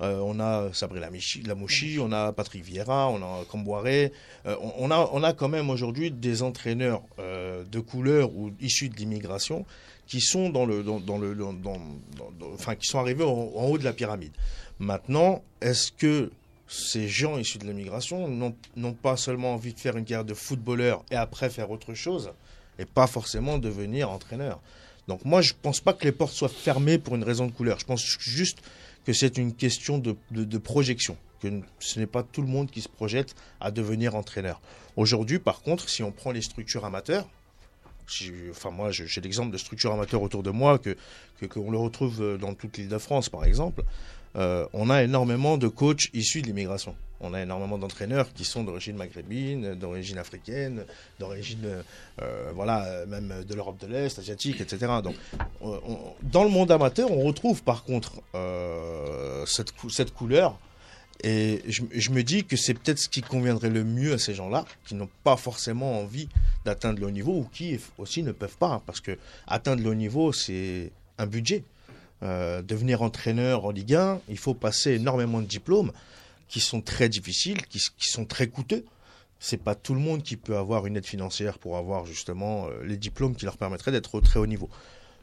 Euh, on a Sabri Lamouchi, on a Patrick Vieira, on a Camboiré. Euh, on, a, on a quand même aujourd'hui des entraîneurs de couleur ou issus de l'immigration qui sont dans le, dans, le, dans, enfin, qui sont arrivés en, en haut de la pyramide. Maintenant, est-ce que ces gens issus de l'immigration n'ont pas seulement envie de faire une carrière de footballeur et après faire autre chose et pas forcément devenir entraîneur. Donc moi, je pense pas que les portes soient fermées pour une raison de couleur. Je pense juste que c'est une question de, projection, que ce n'est pas tout le monde qui se projette à devenir entraîneur. Aujourd'hui, par contre, si on prend les structures amateurs, enfin moi, j'ai l'exemple de structures amateurs autour de moi que que- qu'on le retrouve euh, dans toute l'île de France, par exemple. Euh, on a énormément de coachs issus de l'immigration. On a énormément d'entraîneurs qui sont d'origine maghrébine, d'origine africaine, d'origine, euh, voilà, même de l'Europe de l'Est, asiatique, etc. Donc, on- on- dans le monde amateur, on retrouve par contre euh, cette, cou- cette couleur. Et je, je me dis que c'est peut-être ce qui conviendrait le mieux à ces gens-là, qui n'ont pas forcément envie d'atteindre le haut niveau ou qui aussi ne peuvent pas, parce que atteindre le haut niveau, c'est un budget. Euh, devenir entraîneur en Ligue 1, il faut passer énormément de diplômes qui sont très difficiles, qui, qui sont très coûteux. C'est pas tout le monde qui peut avoir une aide financière pour avoir justement euh, les diplômes qui leur permettraient d'être au très haut niveau.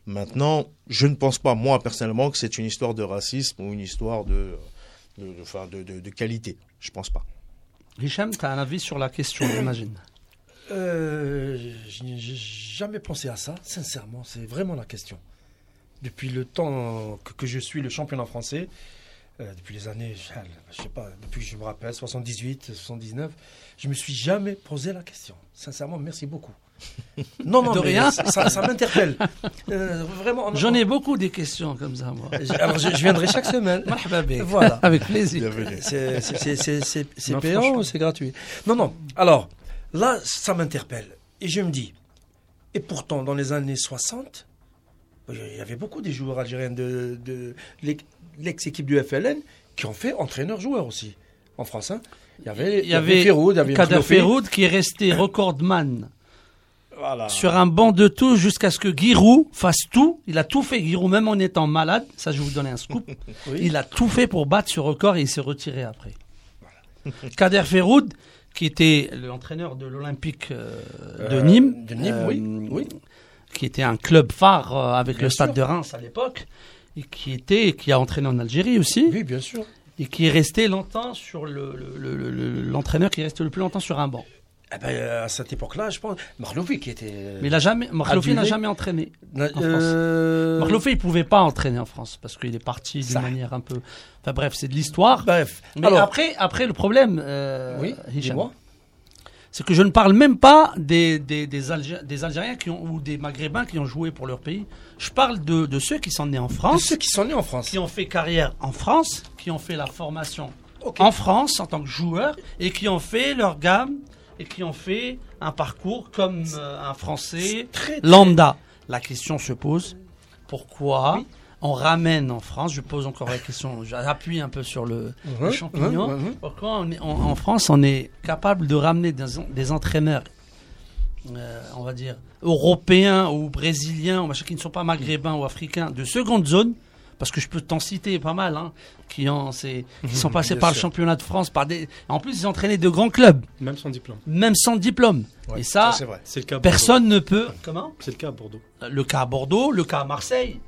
Maintenant, je ne pense pas, moi personnellement, que c'est une histoire de racisme ou une histoire de, de, de- enfin, de, de- de qualité. Je pense pas. Hicham, tu as un avis sur la question, j'imagine. Euh, je n'ai jamais pensé à ça, sincèrement, c'est vraiment la question. Depuis le temps que, que je suis le championnat français, euh, depuis les années, je je sais pas, depuis que je me rappelle, 78, 79, je me suis jamais posé la question. Sincèrement, merci beaucoup. Non, non, De mais rien. ça, ça m'interpelle. Euh, vraiment. on- J'en ai beaucoup des questions comme ça, moi. Alors, je, je viendrai chaque semaine. Voilà. Avec plaisir. C'est- payant ou c'est gratuit Non, non. Alors, là, ça m'interpelle. Et je me dis, et pourtant, dans les années 60, il y avait beaucoup des joueurs algériens de, de l'ex- l'ex-équipe du FLN qui ont fait entraîneur-joueur aussi, en France. hein. Il y avait, Il y avait Féroud, il y avait Kader. Feroud qui est resté recordman Voilà. sur un banc de touche jusqu'à ce que Giroud fasse tout. Il a tout fait, Giroud, même en étant malade. Ça, je vais vous donner un scoop. Oui. Il a tout fait pour battre ce record et il s'est retiré après. Kader Feroud, qui était l'entraîneur de l'Olympique euh, de Euh, Nîmes, de Nîmes, oui, oui. qui était un club phare euh, avec Bien le Stade de Reims à l'époque, et qui était, qui a entraîné en Algérie aussi, Oui, bien sûr. et qui est resté longtemps sur le, le- le- le- le- l'entraîneur qui est resté le plus longtemps sur un banc. Eh ben, euh, à cette époque-là, je pense, Marlovi qui était. Mais il a jamais, Marlofi n'a jamais entraîné. Na- France. euh, Marlofi, il pouvait pas entraîner en France parce qu'il est parti d'une manière un peu. Enfin bref, c'est de l'histoire. Bref. Mais Alors, après, après le problème, euh, oui, Hicham. C'est que je ne parle même pas des, des, des, Algé- des Algériens qui ont, ou des Maghrébins qui ont joué pour leur pays. Je parle de, de ceux qui sont nés en De France, ceux qui sont nés en France. qui ont fait carrière en France, qui ont fait la formation en France en tant que joueurs et qui ont fait leur gamme et qui ont fait un parcours comme euh, un Français Très, très- lambda. La question se pose pourquoi Oui. On ramène en France Je pose encore la question. J'appuie un peu sur le, le champignon. Pourquoi on est- on- en France on est capable de ramener des, des entraîneurs, euh, on va dire européens ou brésiliens, ou machin, qui ne sont pas maghrébins ou africains de seconde zone? Parce que je peux t'en citer pas mal, hein, qui, ont, qui sont passés par le championnat de France, par des. En plus, ils ont entraîné de grands clubs, Même sans diplôme. même sans diplôme. Ouais, Et ça, c'est vrai. Le cas personne ne peut. Comment C'est le cas à Bordeaux. Le cas à Bordeaux, le cas à Marseille,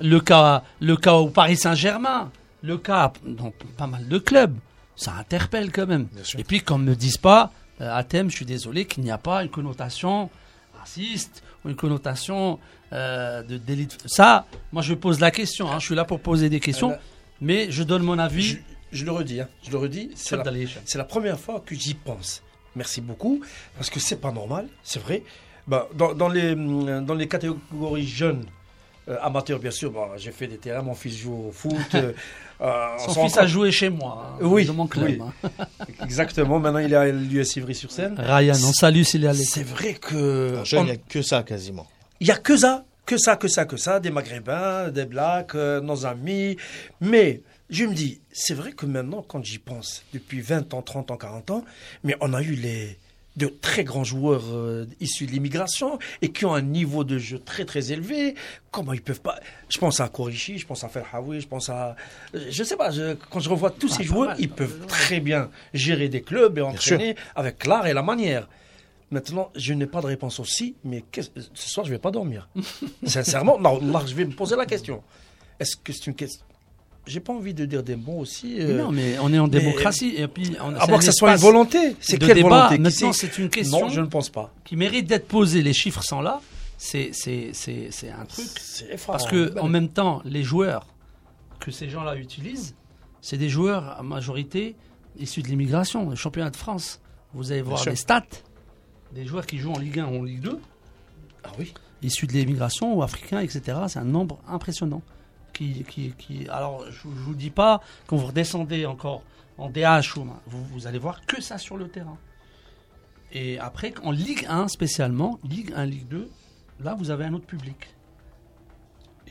le cas, le cas au Paris Saint-Germain, le cas dans pas mal de clubs. Ça interpelle quand même. Et puis, qu'on ne me dise pas, euh, à thème, je suis désolé, qu'il n'y a pas une connotation raciste ou une connotation euh, de d'élite. Ça, moi, je pose la question. hein, je suis là pour poser des questions, Euh, mais je donne mon avis. Je, je le redis, hein, je le redis, c'est la, la première fois que j'y pense. Merci beaucoup, parce que c'est pas normal, c'est vrai. Bah, dans, dans les, hum, dans les catégories jeunes, euh, amateurs bien sûr, bah, j'ai fait des terrains, mon fils joue au foot. euh, euh, Son fils a joué chez moi, hein, Oui, dans mon club. oui. hein. compte. Exactement, maintenant il est à l'US Ivry-sur-Seine. Ryan, on salue s'il est allé. C'est vrai que... En jeune, on- il n'y a que ça quasiment. Il y a que ça, que ça, que ça, que ça, des Maghrébins, des Blacks, euh, nos amis. Mais je me dis, c'est vrai que maintenant, quand j'y pense, depuis 20 ans, 30 ans, 40 ans, mais on a eu les de très grands joueurs euh, issus de l'immigration et qui ont un niveau de jeu très très élevé. Comment ils peuvent pas Je pense à Korishi, je pense à Ferhawi, je pense à je sais pas. je- quand je revois tous Ah, ces pas joueurs, mal, ils peuvent très bien gérer des clubs et entraîner avec l'art et la manière. Maintenant, je n'ai pas de réponse aussi, mais qu'est-ce- ce soir, je vais pas dormir. Sincèrement, non, là, je vais me poser la question. Est-ce que c'est une question J'ai pas envie de dire des mots aussi. Mais euh, non, mais on est en démocratie et puis on, à moins que ce soit une volonté. C'est quelle débat. volonté Maintenant, c'est une question Non, je ne pense pas. qui mérite d'être posée. Les chiffres sont là. C'est c'est c'est c'est un truc C'est effrayant. parce que Ben, en même temps, les joueurs que ces gens-là utilisent, c'est des joueurs à majorité issus de l'immigration, le championnat de France. Vous allez voir les stats des joueurs qui jouent en Ligue 1 ou en Ligue 2, Ah oui. issus de l'immigration ou africains, etc. C'est un nombre impressionnant. Qui, qui, qui, alors, je ne vous dis pas, quand vous redescendez encore en DH, ou, vous, vous allez voir que ça sur le terrain. Et après, en Ligue 1 spécialement, Ligue 1, Ligue 2, là, vous avez un autre public.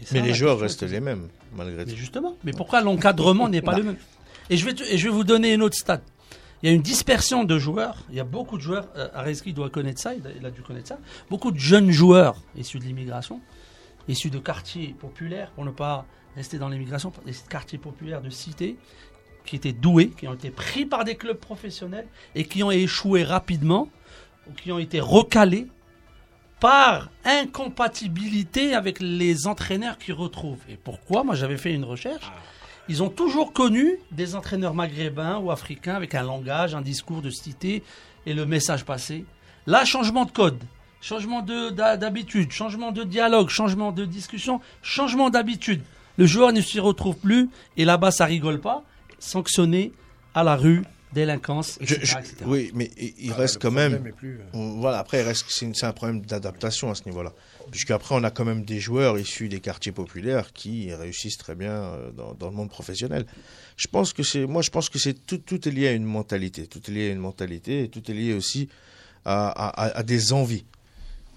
Et ça, Mais les joueurs restent est les mêmes, malgré mais tout. justement, mais pourquoi l'encadrement n'est pas le même? Et je, vais et je vais vous donner une autre stat. Il y a une dispersion de joueurs. Il y a beaucoup de joueurs. Euh, Areski doit connaître ça. Il a dû connaître ça. Beaucoup de jeunes joueurs issus de l'immigration, issus de quartiers populaires, pour ne pas rester dans l'immigration, des quartiers populaires de cités, qui étaient doués, qui ont été pris par des clubs professionnels et qui ont échoué rapidement, ou qui ont été recalés par incompatibilité avec les entraîneurs qu'ils retrouvent. Et pourquoi? Moi, j'avais fait une recherche. Ils ont toujours connu des entraîneurs maghrébins ou africains avec un langage, un discours de cité et le message passé. Là, changement de code, changement d'habitude, changement de dialogue, changement de discussion, changement d'habitude. Le joueur ne s'y retrouve plus et là-bas, ça rigole pas. Sanctionné à la rue, délinquance, etc. je- etc. oui, mais il, il Ah, reste quand même. est plus, euh, on- Voilà, après, il reste, c'est, une- c'est un problème d'adaptation à ce niveau-là. Puisqu'après, on a quand même des joueurs issus des quartiers populaires qui réussissent très bien euh, dans, dans le monde professionnel. Je pense que c'est, moi, je pense que c'est tout, tout est lié à une mentalité. Tout est lié à une mentalité et tout est lié aussi à, à- à- à des envies.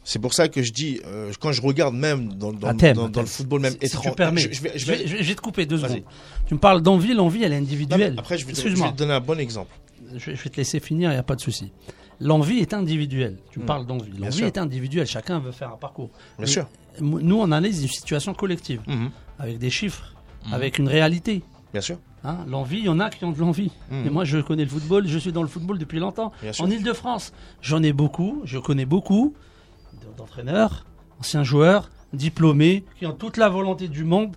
C'est pour ça que je dis, euh, quand je regarde même dans, dans, À thème, dans- à dans thème. le football même Si- étranger, je, je vais, je je te couper deux secondes. Tu me parles d'envie, l'envie, elle est Non, individuelle. après, je vais, te, je vais Excuse-moi. te donner un bon exemple. je, vais- te laisser finir, il n'y a pas de souci. L'envie est individuelle. Tu me Mm. parles d'envie. L'envie est individuelle. Chacun veut faire un parcours. Bien Mais sûr. Nous, on analyse une situation collective, Mhm. avec des chiffres, Mhm. avec une réalité. Bien sûr. Hein, l'envie, il y en a qui ont de l'envie. Mhm. Et moi, je connais le football, je suis dans le football depuis longtemps. En Ile-de-France, j'en ai beaucoup, je connais beaucoup d'entraîneurs, anciens joueurs, diplômés, qui ont toute la volonté du monde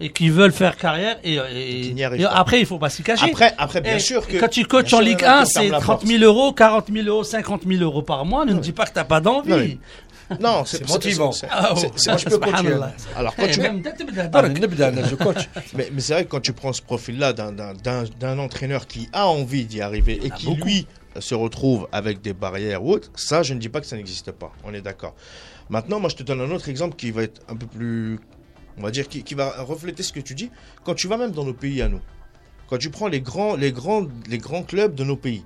et qui veulent faire carrière. Et, après, il faut pas s'y cacher. Après, après bien sûr que. Quand tu coaches en Ligue 1, c'est 30 000 euros, 40 000 euros, 50 000 euros par mois. Ne oui. me dis pas que tu n'as pas d'envie. Non, c'est motivant. C'est ah, oh. Alors, quand eh, tu... Ah, mais, mais c'est vrai que quand tu prends ce profil-là d'un entraîneur qui a envie d'y arriver et ah, qui, lui, se retrouve avec des barrières ou autres, ça, je ne dis pas que ça n'existe pas. On est d'accord. Maintenant, moi, je te donne un autre exemple qui va être un peu plus. On va dire, qui, qui va refléter ce que tu dis. Quand tu vas même dans nos pays à nous, quand tu prends les grands, les grands, les grands clubs de nos pays.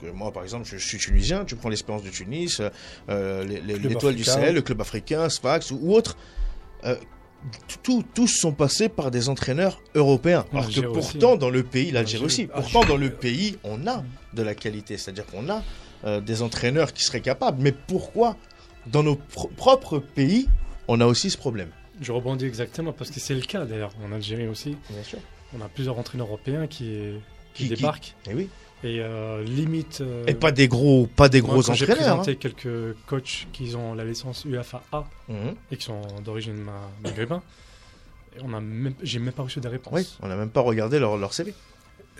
que Moi, par exemple, je, suis tunisien, tu prends l'Espérance de Tunis, euh, Club l'Étoile du. Sahel, le club africain, Sfax ou, ou autre. euh, tous sont passés par des entraîneurs européens. Alors que aussi. pourtant, dans le pays, l'Algérie aussi, pourtant dans le pays, on a de la qualité. C'est-à-dire qu'on a euh, des entraîneurs qui seraient capables. Mais pourquoi, dans nos pro- propres pays, on a aussi ce problème? Je rebondis exactement parce que c'est le cas d'ailleurs en Algérie aussi. Bien sûr. On a plusieurs entraîneurs européens qui, qui, Qui- qui- débarquent Et oui. Et euh, limite. euh, Et pas des gros, pas des moi, gros quand J'ai entraîneurs. présenté quelques coachs qui ont la licence UFA A hein. Mhm. et qui sont d'origine ma- maghrébin. Et on a même, j'ai même pas reçu des réponses. Oui, on n'a même pas regardé leur, leur CV.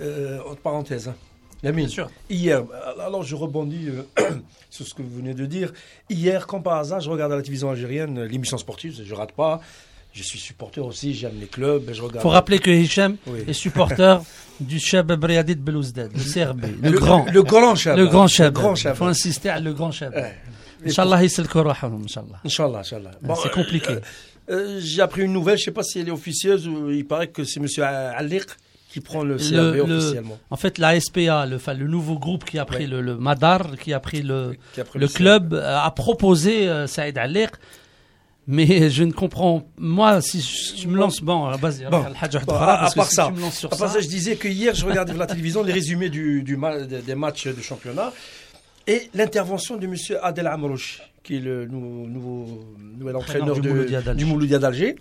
Euh, entre parenthèses, hein. Bien sûr. hier, alors je rebondis euh, sur ce que vous venez de dire. Hier, comme par hasard, je regarde à la télévision algérienne euh, l'émission sportive, je rate pas je suis supporter aussi, j'aime les clubs, je regarde. Faut rappeler que Hicham oui. est supporter du Chab Briadit Belouzdad, le Serbe, le, grand. Le grand Chab. Le grand Chab. Faut insister à le grand Chab. Inch'Allah, il se le Inch'Allah. Inch'Allah, Bon, c'est euh, compliqué. Euh, euh, j'ai appris une nouvelle, je ne sais pas si elle est officieuse, il paraît que c'est monsieur Aliq qui prend le CRB officiellement. En fait, la SPA, le, nouveau groupe qui a pris le, Madar, qui a pris le, club, a proposé euh, Saïd Alek mais je ne comprends. Moi, si tu me lances. Bon, à- part si ça, À part ça. ça, je disais que hier, je regardais la télévision les résumés du, des matchs de championnat et l'intervention de monsieur Adel Amrouche, qui est le nou- nouveau, nouvel Entraîneur du Mouloudia d'Alger.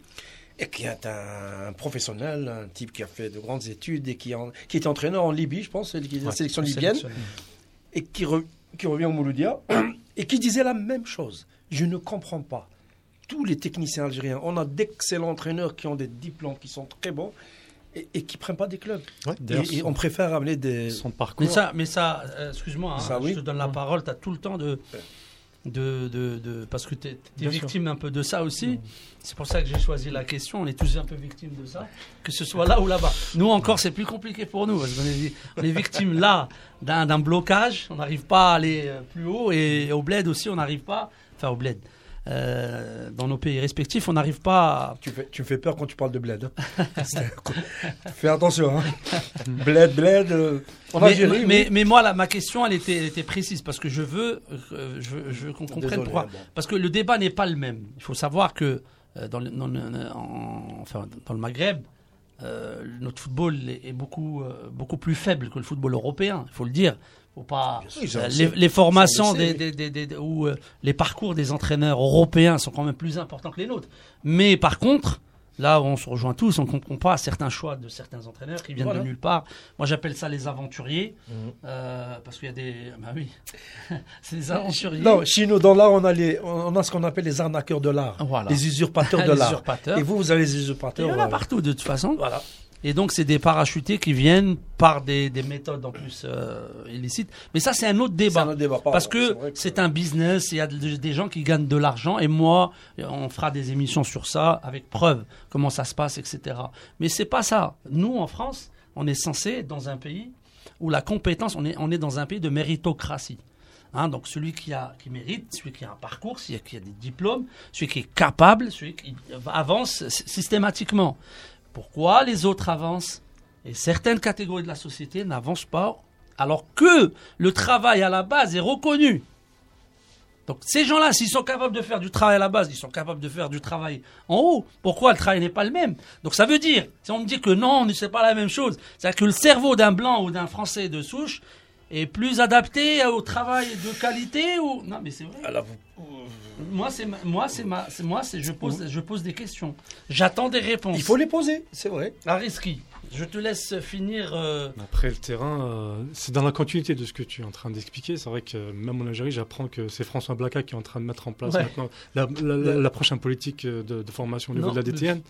Et qui est un professionnel, un type qui a fait de grandes études et qui, en- qui était entraîneur en Libye, je pense, qui est la Ouais, sélection le libyenne, et qui, re- qui revient au Mouloudia, et qui disait la même chose. Je ne comprends pas. Tous les techniciens algériens, on a d'excellents entraîneurs qui ont des diplômes qui sont très bons et, et qui ne prennent pas des clubs. Et, et on préfère amener des. Son parcours. Mais ça, mais ça euh, excuse-moi, hein, Ça, je te donne la parole, tu as tout le temps de. De, de, de- parce que tu es, victime un peu de ça aussi. C'est pour ça que j'ai choisi la question. On est tous un peu victimes de ça, que ce soit là ou là-bas. Nous encore, c'est plus compliqué pour nous parce qu'on est, on est victime là d'un blocage. On n'arrive pas à aller euh, plus haut et au bled aussi, on n'arrive pas. Enfin, au bled. Euh, dans nos pays respectifs, on n'arrive pas à, Tu, fais, tu me fais peur quand tu parles de bled. hein. Fais attention. Hein. bled, bled. euh, mais, mais, oui. mais moi, là, ma question, elle était, elle était précise parce que je veux, euh, je veux, je veux qu'on comprenne pourquoi. bon. Parce que le débat n'est pas le même. Il faut savoir que dans, le, dans, le- en- enfin, dans le Maghreb, notre football est, est beaucoup, beaucoup plus faible que le football européen. Il faut le dire. Faut pas. euh, le les, formations des, des, des- des- ou euh, les parcours des entraîneurs européens sont quand même plus importants que les nôtres. Mais par contre, là, on se rejoint tous. On ne comprend pas certains choix de certains entraîneurs qui viennent Voilà. de nulle part. Moi, j'appelle ça les aventuriers. Mhm. Euh, parce qu'il y a des. Bah oui. c'est des aventuriers. Non, chez nous, dans l'art, on a, les, on a ce qu'on appelle les arnaqueurs de l'art. Voilà. Les usurpateurs de l'art. usurpateurs. Et vous, vous avez les Il y usurpateurs. en a partout de toute façon. Voilà. Et donc, c'est des parachutés qui viennent par des, des méthodes en plus euh, illicites. Mais ça, c'est un autre débat. un autre débat. Pardon, Parce que c'est un business, il y a de- des gens qui gagnent de l'argent, et moi, on fera des émissions sur ça avec preuve, comment ça se passe, etc. Mais c'est pas ça. Nous, en France, on est censé être dans un pays où la compétence, on est, on est dans un pays de méritocratie. Hein, donc celui qui, a, qui mérite, celui qui a un parcours, celui qui a des diplômes, celui qui est capable, celui qui avance sy- systématiquement. Pourquoi les autres avancent. Et certaines catégories de la société n'avancent pas alors que le travail à la base est reconnu. Donc ces gens-là, s'ils sont capables de faire du travail à la base, ils sont capables de faire du travail en haut. Pourquoi le travail n'est pas le même? Donc ça veut dire, si on me dit que non, c'est pas la même chose, c'est-à-dire que le cerveau d'un blanc ou d'un français de souche est plus adapté au travail de qualité ou non mais c'est vrai. Alors, vous- Moi c'est ma- moi c'est ma moi c'est je pose je pose des questions. J'attends des réponses. il faut les poser, c'est vrai. Ariski, je te laisse finir. euh, Après le terrain, euh, c'est dans la continuité de ce que tu es en train d'expliquer. C'est vrai que même en Algérie, j'apprends que c'est François Blacas qui est en train de mettre en place Ouais. maintenant la, la- la- la prochaine politique euh, de, de formation au niveau Non, de la DTN.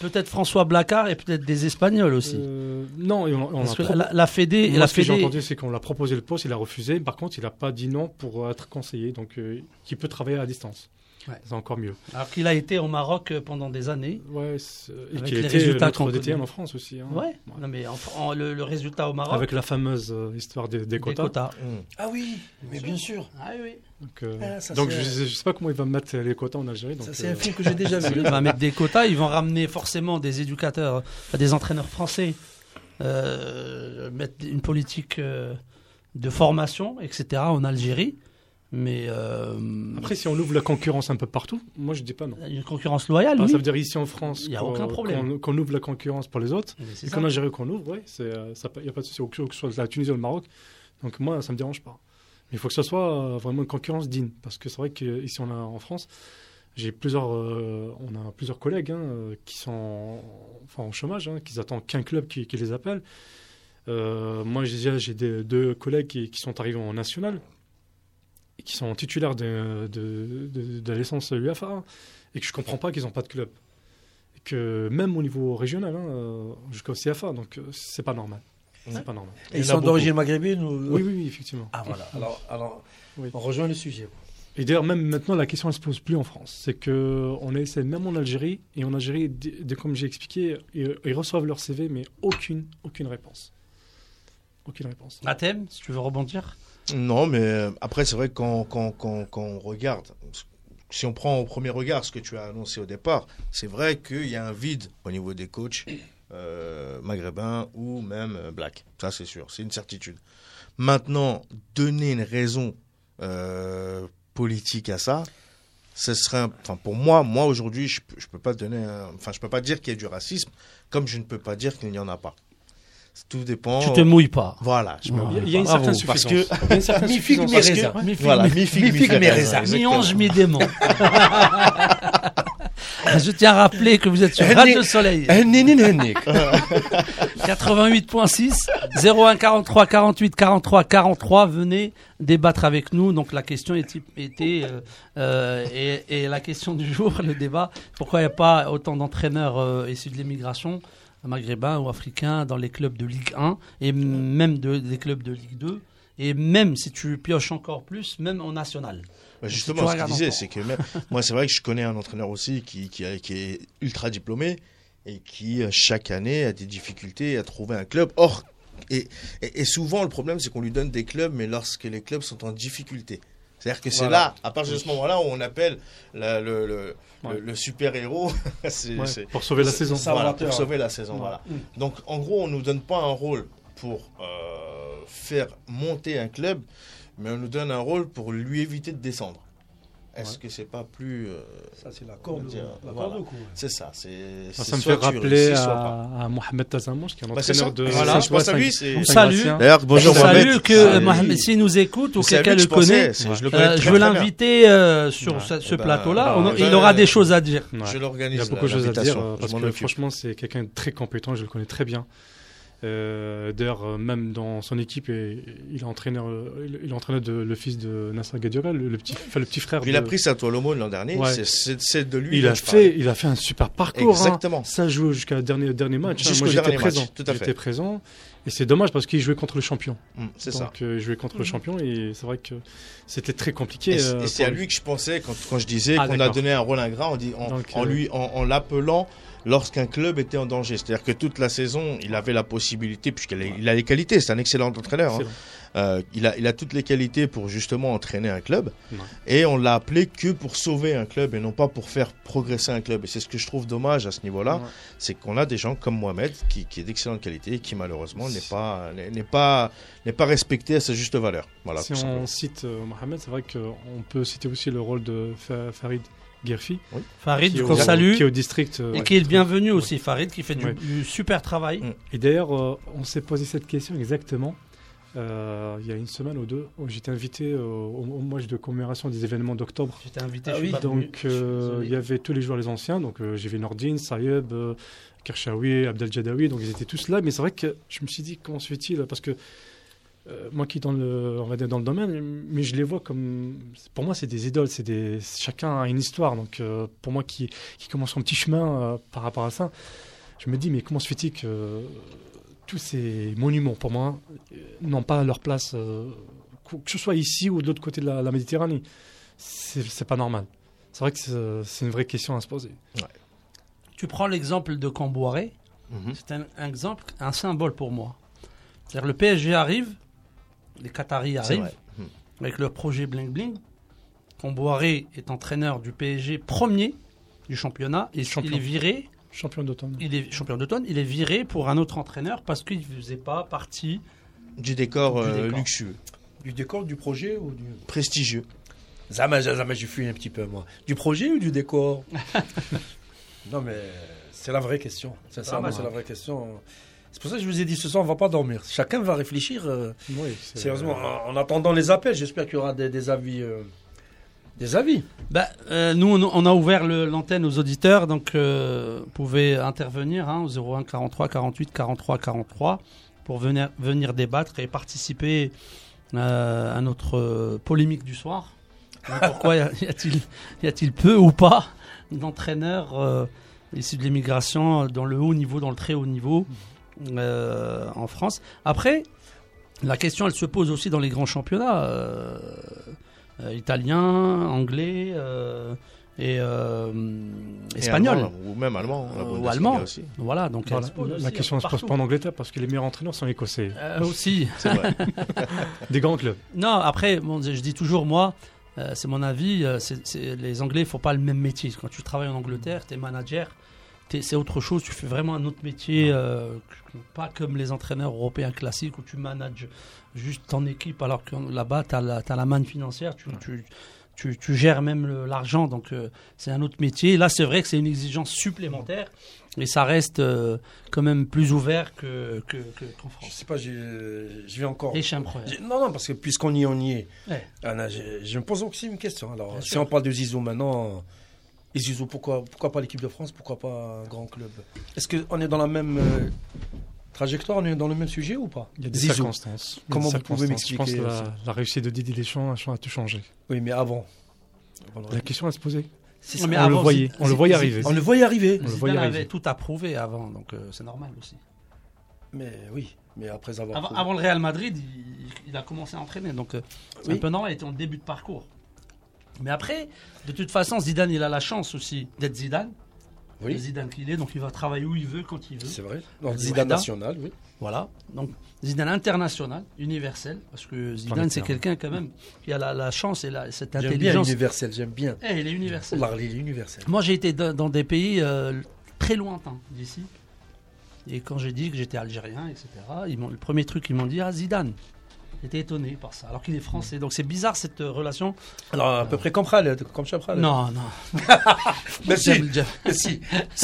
Peut-être François Blacard et peut-être des Espagnols aussi. Euh, non, on, on Parce a que la, la Fédé, Moi, la ce que j'ai Fédé, entendu, c'est qu'on l'a proposé le poste, il a refusé. Par contre, il n'a pas dit non pour être conseiller, donc euh, il peut travailler à distance. Ouais. C'est encore mieux. alors qu'il a été au Maroc euh, pendant des années. Ouais, c'est- et Avec qui les a été résultats qu'on en France aussi. hein. Ouais. Non mais en- en- le, le résultat au Maroc. Avec la fameuse euh, histoire des, des des quotas. quotas. Mm. Ah oui, mais bien sûr. Ah oui. Donc, euh, Ah, ça, donc c'est- je ne sais pas comment il va mettre les quotas en Algérie. Donc, Ça, c'est euh, un film que j'ai déjà vu. Il va mettre des quotas, ils vont ramener forcément des éducateurs, des entraîneurs français, euh, mettre une politique euh, de formation, etc. en Algérie. Mais euh, Après, si on ouvre la concurrence un peu partout, moi je dis pas non. une concurrence loyale, Enfin, oui. Ça veut dire ici en France Il y a qu'on- aucun problème. qu'on- qu'on ouvre la concurrence pour les autres. Et qu'en Algérie qu'on ouvre, ça, il n'y a pas de souci, que ce soit la Tunisie ou le Maroc. Donc moi, ça me dérange pas. Mais il faut que ce soit euh, vraiment une concurrence digne. Parce que c'est vrai qu'ici on a, en France, j'ai plusieurs, euh, on a plusieurs collègues hein, qui sont en, enfin, en chômage, hein, qui attendent qu'un club qui, qui les appelle. Euh, moi, j'ai deux collègues qui, qui sont arrivés en national et qui sont titulaires de, de, de, de la licence UEFA et que je comprends pas qu'ils n'ont pas de club. Et que même au niveau régional, hein, euh, jusqu'au CFA, donc euh, c'est pas normal. C'est pas normal. Et Il ils sont d'origine maghrébine ou... Oui, oui, oui, effectivement. Ah voilà, alors, alors Oui. on rejoint le sujet. Et d'ailleurs, même maintenant, la question ne se pose plus en France. C'est que on essaie même en Algérie, et en Algérie, dès- dès- comme j'ai expliqué, ils, ils reçoivent leur CV, mais aucune, aucune réponse. Aucune réponse. Athème, si tu veux rebondir? Non, mais euh, après, c'est vrai que quand, on regarde, si on prend au premier regard ce que tu as annoncé au départ, c'est vrai qu'il y a un vide au niveau des coachs euh, maghrébins ou même euh, black. Ça, c'est sûr, c'est une certitude. Maintenant, donner une raison politique à ça, ce serait, enfin pour moi, moi aujourd'hui, je, je peux pas donner, un- enfin je peux pas dire qu'il y a du racisme, comme je ne peux pas dire qu'il n'y en a pas. Tout dépend. Tu te mouilles pas. Voilà, je me Ouais. Il y a- une certaine parce suffisance. que- mi-raisin. Parce que- Mi-figue, Voilà, mi- mi-figue, mi-figue, mi-raisin, mi-raisin. exactement. Mi-ange, mi-démon. Je tiens à rappeler que vous êtes sur Radio Soleil. 88.6 01 43 48 43 43 venez débattre avec nous donc la question était, était euh, euh, et, et la question du jour le débat pourquoi il n'y a pas autant d'entraîneurs euh, issus de l'immigration maghrébins ou africains dans les clubs de Ligue 1 et même de, des clubs de Ligue 2 et même si tu pioches encore plus même en national Bah, justement, ce qu'il disait, c'est que même, moi, c'est vrai que je connais un entraîneur aussi qui, qui, a- qui est ultra diplômé et qui, euh, chaque année, a des difficultés à trouver un club. Or, et, et, et souvent, le problème, c'est qu'on lui donne des clubs, mais lorsque les clubs sont en difficulté. C'est-à-dire que c'est Voilà. là, à partir de ce moment-là, où on appelle la- le, le, Ouais. le, le super-héros. Ouais, pour sauver la saison. Voilà, Salvateur. pour sauver la saison. Ouais. Voilà. Donc, en gros, on nous donne pas un rôle pour euh, faire monter un club, mais on nous donne un rôle pour lui éviter de descendre. Est-ce que c'est pas plus. euh, Ça, c'est la corde, dire, la voilà. corde au cou. c'est ça. C'est, Ça, c'est ça me fait rappeler à, à Mohamed Tazamouche, qui est un Bah, entraîneur de. Voilà, je pense à lui. On salue. D'ailleurs, bonjour Je salue Mohamed. que C'est- Mohamed, s'il nous écoute ou quelqu'un que le connaît je euh, veux l'inviter euh, sur ce, Eh ben, plateau-là. il aura des choses à dire. Je Il l'organise. y a beaucoup de choses à dire euh, parce que franchement, c'est quelqu'un de très compétent, je le connais très bien. Euh, D'ailleurs, euh, même dans son équipe, et- il est entraîneur, il il entraîneur de le fils de Nasser Gadurel, le, le petit, enfin, le petit frère. Il a pris sa toile l'an dernier. Ouais. c'est- de lui. il a fait, il a fait un super parcours. hein. Exactement. Ça joue jusqu'à dernier dernier match. hein. Jusqu'au Moi, j'étais présent. tout à fait. J'étais présent. Et c'est dommage parce qu'il jouait contre le champion. Mm, C'est ça. Donc, euh, il jouait contre le champion et c'est vrai que c'était très compliqué. Et, euh, et c'est à lui que je pensais quand, quand je disais Ah, qu'on a donné un rôle ingrat en, dit- en, Donc, en euh, lui en, en l'appelant lorsqu'un club était en danger. C'est-à-dire que toute la saison, il avait la possibilité, puisqu'il a, il a les qualités, c'est un excellent entraîneur. hein. Euh, il, a, il a toutes les qualités pour justement entraîner un club. Ouais. Et on l'a appelé que pour sauver un club et non pas pour faire progresser un club. Et c'est ce que je trouve dommage à ce niveau-là, Ouais. c'est qu'on a des gens comme Mohamed qui, qui est d'excellente qualité et qui malheureusement n'est pas, n'est pas, n'est pas respecté à sa juste valeur. Voilà, si on simplement. cite euh, Mohamed, c'est vrai qu'on peut citer aussi le rôle de Fa- Farid Gerfi, Farid, qui, est qu'on salue. qui est au district. euh, Et ouais. qui est le bienvenu aussi, Farid, qui fait du, Ouais. du super travail. Mm. Et d'ailleurs, euh, on s'est posé cette question exactement euh, il y a une semaine ou deux, où j'étais invité euh, au, au match de commémoration des événements d'octobre. J'étais invité, Ah je oui, pas. Donc, euh, il y avait tous les joueurs les anciens. Donc, euh, j'ai vu Nordine, Sayeb, euh, Kershawi, Abdel Jadawi. Donc, ils étaient tous là. Mais c'est vrai que je me suis dit, comment se fait-il? Parce que euh, moi qui dans le, on va dire dans le domaine, mais je les vois comme, pour moi c'est des idoles, c'est des, chacun a une histoire. Donc euh, pour moi qui, qui commence son petit chemin euh, par rapport à ça, je me dis mais comment se fait-il que euh, tous ces monuments pour moi euh, n'ont pas leur place, euh, que ce soit ici ou de l'autre côté de la, la Méditerranée, c'est pas normal. C'est vrai que c'est- une vraie question à se poser. Tu prends l'exemple de Camboiré, Mhm. c'est un, un exemple, un symbole pour moi. C'est-à-dire le PSG arrive, les Qataris arrivent. Mhm. avec leur projet Bling Bling. Camboiré est entraîneur du PSG premier du championnat et Champion. il est viré, Champion d'automne. il est champion d'automne, il est viré pour un autre entraîneur parce qu'il ne faisait pas partie. Du décor, Du euh, décor. luxueux, Du décor, du projet ou du. prestigieux. Zama, Zama, j'ai fui un petit peu, moi. Du projet ou du décor? Non, mais c'est la vraie question. Sincèrement, c'est la vraie question. C'est pour ça que je vous ai dit ce soir, on va pas dormir. Chacun va réfléchir. euh, Oui, sérieusement, en, en attendant les appels, j'espère qu'il y aura des, des avis. euh, des avis. Bah, euh, nous, on, a ouvert l'antenne aux auditeurs, donc euh, vous pouvez intervenir hein, au 01 43 48 43 43 pour venir, venir débattre et participer euh, à notre euh, polémique du soir. Pourquoi y a-t-il peu ou pas d'entraîneurs issus de l'immigration dans le haut niveau, dans le très haut niveau en France Après, la question, elle se pose aussi dans les grands championnats. Euh, italien, anglais euh, et euh, Et espagnol. allemand, ou même allemand. Euh, ou allemand. aussi. Voilà, donc Voilà, la question se pose pas en Angleterre parce que les meilleurs entraîneurs sont écossais. Euh, aussi. Vrai. Des grands clubs. Non, après, bon, je dis toujours, moi, euh, c'est mon avis, euh, c'est- c'est- les Anglais ne font pas le même métier. Quand tu travailles en Angleterre, tu es manager, c'est autre chose, tu fais vraiment un autre métier, euh, pas comme les entraîneurs européens classiques où tu manages juste ton équipe, alors que là-bas, tu as, la manne financière, tu, tu, tu, tu gères même l'argent, donc euh, c'est un autre métier. Là, c'est vrai que c'est une exigence supplémentaire, mais ça reste euh, quand même plus ouvert que, que, que- qu'en Je France. sais pas, j'ai- je vais encore. Et. J'ai- Non, non, parce que puisqu'on y est, on y est. Ouais. Anna, je, je me pose aussi une question. Alors, Bien si sûr. on parle de Zizou maintenant, et Zizou, pourquoi, pourquoi pas l'équipe de France Pourquoi pas un grand club? Est-ce qu'on est dans la même euh, trajectoire On est dans le même sujet ou pas? Il y a des Zizou. circonstances. Comment des vous pouvez circonstances. Je pense m'expliquer que la, la réussite de Didier Deschamps a tout changé. Oui, mais avant. La question à se poser. C'est Non, ça. mais on le voyait, Zid- on le voyait arriver. On le voyait arriver. On le avait arriver. tout approuvé avant, donc euh, c'est normal aussi. Mais oui, mais après avoir. Avant, avant le Real Madrid, il, il a commencé à entraîner, donc euh, c'est Oui. un peu normal, il était en début de parcours. Mais après, de toute façon, Zidane, il a la chance aussi d'être Zidane. Oui. Le Zidane qu'il est, donc il va travailler où il veut, quand il veut. C'est vrai. Le Zidane national, oui. Voilà. Donc Zidane international, universel, parce que Zidane, c'est quelqu'un quand même qui a la, la chance et la, cette J'aime bien intelligence. universel, j'aime bien. Eh, il est universel. Allah, il est universel. Moi, j'ai été dans, dans des pays euh, très lointains d'ici. Et quand j'ai dit que j'étais algérien, etc., ils m'ont- le premier truc qu'ils m'ont dit, ah, Zidane. J'étais étonné par ça, alors qu'il est français. Donc c'est bizarre cette euh, relation. Alors, à peu près comme Khaled, comme Chapral. Non, non. Mais si,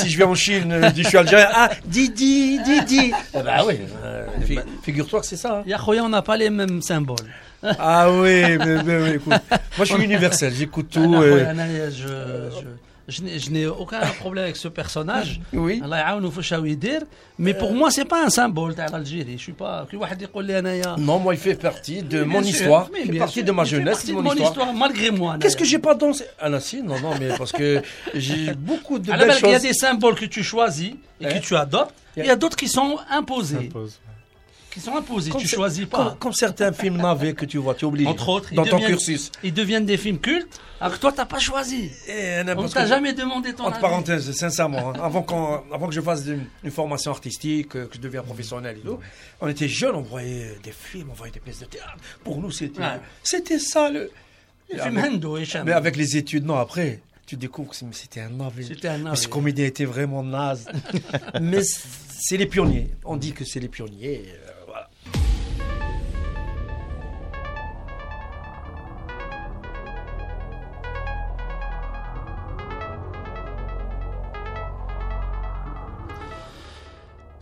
je vais en Chine, euh, je dis je suis algérien. Ah, Didi, Didi. Ah bah oui, euh, fi- figure-toi que c'est ça. hein. Ya Khoya, on n'a pas les mêmes symboles. Ah oui, mais, mais, mais écoute. Moi, je suis universel, j'écoute tout. Ah, euh, je, je, je n'ai aucun problème avec ce personnage. Oui. Mais pour euh. moi, c'est pas un symbole de l'Algérie. Je suis pas. Non, moi, il fait partie de mon histoire. Il fait partie de ma jeunesse, Il fait partie de mon, histoire. Malgré moi. Qu'est-ce que j'ai pas dansé? Ah là, si, non, non, mais parce que j'ai beaucoup de. Alors, il y a des symboles que tu choisis et que tu adoptes. Il y a d'autres qui sont imposés. Qui sont imposés. Comme tu choisis pas. comme certains films navets que tu vois, tu es obligé. Entre autres, dans ton cursus. Ils deviennent des films cultes. Alors que toi, t'as pas choisi. Et, On parce t'a jamais demandé ton Entre avis. parenthèses, sincèrement, hein, avant, qu'on- avant que je fasse une, une formation artistique, euh, que je devienne professionnel et tout, on était jeunes, on voyait des films, on voyait des pièces de théâtre. Pour nous, c'était Ouais. c'était ça le. Les Mais avec-. Mais les études, non, après, tu découvres que c'était un navet. C'était un Mais ce navet. comédien était vraiment naze. mais c'est les pionniers. On dit que c'est les pionniers.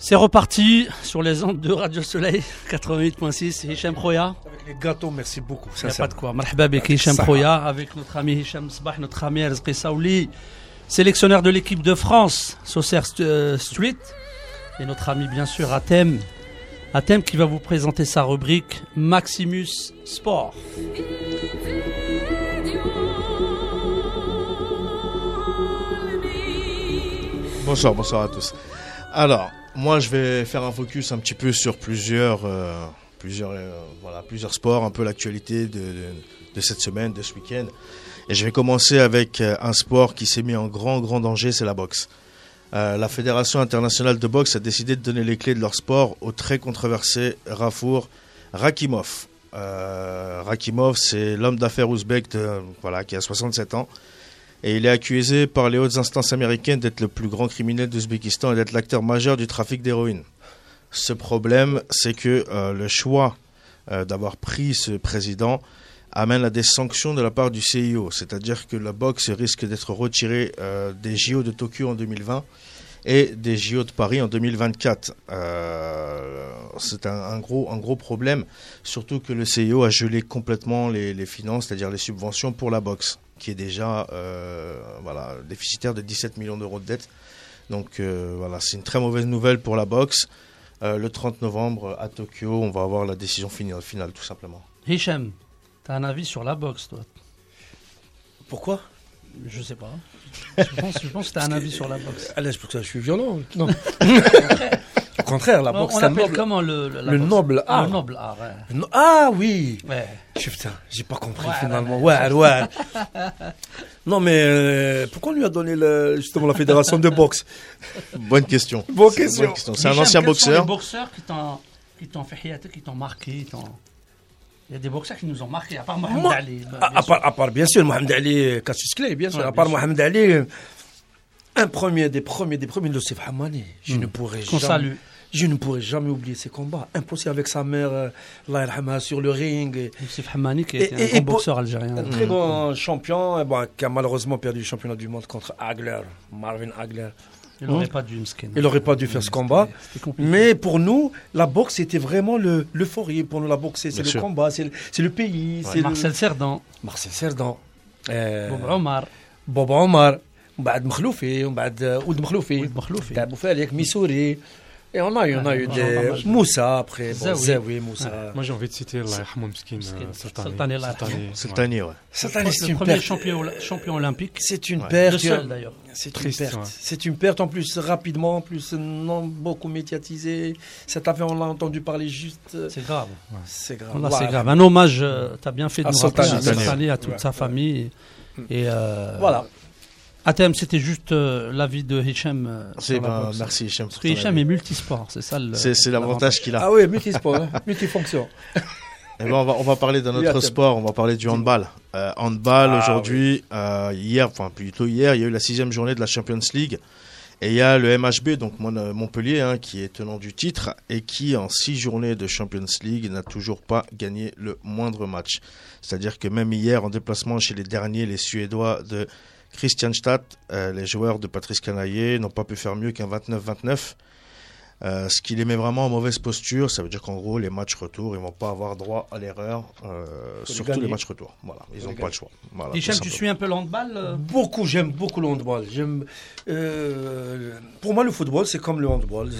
C'est reparti sur les ondes de Radio Soleil 88.6. Hicham Khoya. Avec les gâteaux, merci beaucoup. Il n'y a pas de quoi. Marhaba avec Hicham. Khoya, avec notre ami Hicham Sbah, notre ami Rizqi Saouli, sélectionneur de l'équipe de France, Saucer euh, Street, et notre ami bien sûr Atem, Atem qui va vous présenter sa rubrique Maximus Sport. Bonsoir, bonsoir à tous. Alors, moi, je vais faire un focus un petit peu sur plusieurs, euh, plusieurs, euh, voilà, plusieurs sports, un peu l'actualité de, cette semaine, de ce week-end. Et je vais commencer avec euh, un sport qui s'est mis en grand, grand danger, c'est la boxe. La Fédération internationale de boxe a décidé de donner les clés de leur sport au très controversé Rafour Rakimov. Rakimov, c'est l'homme d'affaires ouzbek voilà, qui a 67 ans. Et il est accusé par les hautes instances américaines d'être le plus grand criminel d'Ouzbékistan et d'être l'acteur majeur du trafic d'héroïne. Ce problème, c'est que euh, le choix euh, d'avoir pris ce président amène à des sanctions de la part du CIO, c'est-à-dire que la boxe risque d'être retirée euh, des JO de Tokyo en 2020 et des JO de Paris en 2024. Euh, c'est un, gros, un gros problème, surtout que le CIO a gelé complètement les finances, c'est-à-dire les subventions pour la boxe, qui est déjà euh, voilà, déficitaire de 17 millions d'euros de dette. Donc euh, voilà, c'est une très mauvaise nouvelle pour la boxe. Euh, le 30 novembre à Tokyo, on va avoir la décision finale, finale tout simplement. Hicham, t'as un avis sur la boxe, toi? Pourquoi? Je sais pas. Je pense, je pense que t'as un avis sur la boxe. Allez, c'est pour ça que je suis violent. Non. Au contraire, la boxe, c'est un noble. comment le, le, la le boxe noble Ah, art. le noble art, ouais. No- Ah oui ouais. Je- Putain, j'ai pas compris Ouais, finalement. ouais, Ouais, ouais. non, mais euh, pourquoi on lui a donné le- justement la fédération de boxe? Bonne question. Bonne question. C'est un ancien quels sont boxeur. les boxeurs qui t'ont, qui t'ont fait hiater, qui t'ont marqué t'ont- Il y a des boxeurs qui nous ont marqué, à part Mohamed Moi- Ali. bah, à, part, à part, bien sûr, Mohamed Ali, Cassius Clay, bien sûr. Ouais, à part sûr. Mohamed Ali, euh, un premier des premiers des premiers, Youssef Hamani. Je ne hmm. pourrais jamais. Je ne pourrai jamais oublier ces combats. Impossible avec sa mère, euh, sur le ring. Youssef Hamani, qui était un boxeur algérien. Un très hmm. bon champion, qui a malheureusement perdu le championnat du monde contre Hagler, Marvin Hagler. Il n'aurait pas dû, Il n'aurait pas dû faire ce hmm. combat. Mais pour nous, la boxe, c'était vraiment le, l'euphorie. Pour nous, la boxe, c'est, le combat, c'est le, pays. C'est Marcel le... Cerdan. Marcel Cerdan. Euh, Bob Omar. Bob Omar. ومن بعد مخلوفي ومن بعد ولد مخلوفي Oud Makhloufi. تاع بوفاليك ميسوري Et on a eu, on a eu Ouais, des... on a pas mal. Moussa après, bon, Zawi. Zawi, Moussa. Moi, j'ai envie de citer Allah yarhamoul Miskin Miskin. euh, cette Cette année. année, Allah Cette année, C'est le ouais. Tani, ouais. Cette année, c'est le une premier perte. champion, champion olympique. C'est une Ouais. perte. Le seul d'ailleurs. C'est une Triste, perte. ouais. C'est une perte en plus rapidement, en plus non beaucoup médiatisé. Cet avion, on l'a entendu parler juste. euh, C'est grave. C'est grave. Voilà, Voilà. c'est grave. Un hommage, euh, t'as bien fait de À nous rappeler Sultani. à Sultani, Sultani, à toute Ouais. sa famille. Et euh, Voilà. Atem, c'était juste euh, l'avis de Hicham. euh, C'est- ben, merci Hichem. Parce que Hicham est multisport, c'est ça le. C'est c'est l'avantage qu'il a. Ah oui, multisport, hein, multifonction. Eh ben, on, va, on va parler d'un autre sport, on va parler du handball. Euh, handball, Ah, aujourd'hui, euh, hier, enfin plutôt hier, il y a eu la sixième journée de la Champions League. Et il y a le MHB, donc Mon- Montpellier, hein, qui est tenant du titre et qui, en six journées de Champions League, n'a toujours pas gagné le moindre match. C'est-à-dire que même hier, en déplacement chez les derniers, les Suédois de Christianstadt, euh, les joueurs de Patrice Canaillé n'ont pas pu faire mieux qu'un 29-29. Euh, ce qui les met vraiment en mauvaise posture, ça veut dire qu'en gros, les matchs retour, ils vont pas avoir droit à l'erreur, euh, surtout gagner. les matchs retour. Voilà, ils n'ont pas le choix. Voilà, tout tu suis un peu le handball euh Beaucoup, j'aime beaucoup le handball. J'aime, euh, pour moi, le football, c'est comme le handball.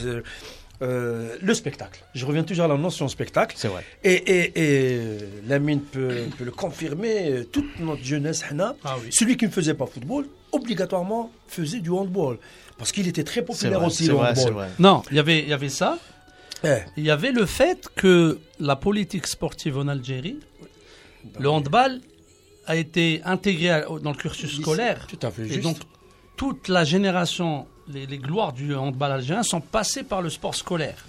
Euh, le spectacle. Je reviens toujours à la notion spectacle. C'est vrai. Et, et, et Lamine peut, peut le confirmer. euh, Toute notre jeunesse, Hana, Ah oui. celui qui ne faisait pas football, obligatoirement faisait du handball. Parce qu'il était très populaire vrai, aussi, le vrai, handball. vrai. Non, il y avait, il y avait ça. Eh, Il y avait le fait que la politique sportive en Algérie, le handball, a été intégré dans le cursus scolaire. Tout à fait Et juste. donc, toute la génération, les, les gloires du handball algérien sont passées par le sport scolaire.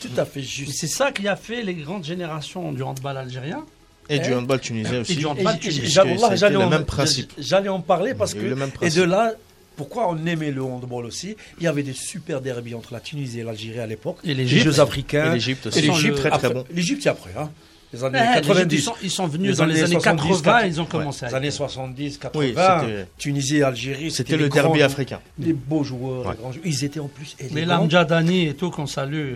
tout à fait Et juste. c'est ça qui a fait les grandes générations du handball algérien. Et du handball tunisien aussi. du Et handball j- j- tunisien. j'allais le en- même principe. J'allais en parler parce que et de là, pourquoi on aimait le handball aussi? Il y avait des super derbies entre la Tunisie et l'Algérie à l'époque. Et Les. Jeux africains. Et l'Égypte aussi. Et l'Égypte, très très après- bon. L'Égypte, c'est après. Hein les années ah, 90. Ils sont, ils sont venus les dans les années 70, 80, 80, ils ont commencé. Ouais, les années 70, 80, oui, Tunisie, Algérie. C'était le derby africain. Les beaux joueurs, ouais. les grands joueurs, ils étaient en plus. Mais l'Amjadani et tout qu'on salue.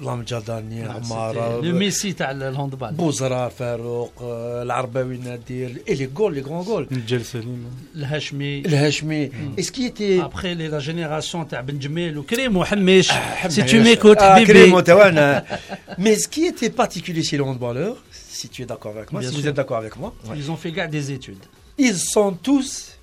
L'Amjadani, ah, Amara. Euh, le Messi, t'as le handball. Bouzra, Farouk, euh, l'Arbaoui Nadir, et les goals, les grands goals. Le Salim. Le Hachmi. Le Hachmi. Hmm. Et ce qui était. Après, la génération, t'as Benjamil ou Krim ou ah, Si tu m'écoutes, Krim Mais ce qui était particulier chez le handballeur, si tu es d'accord avec moi, Bien si sûr. vous êtes d'accord avec moi, ils ont fait gars des études. ils sont tous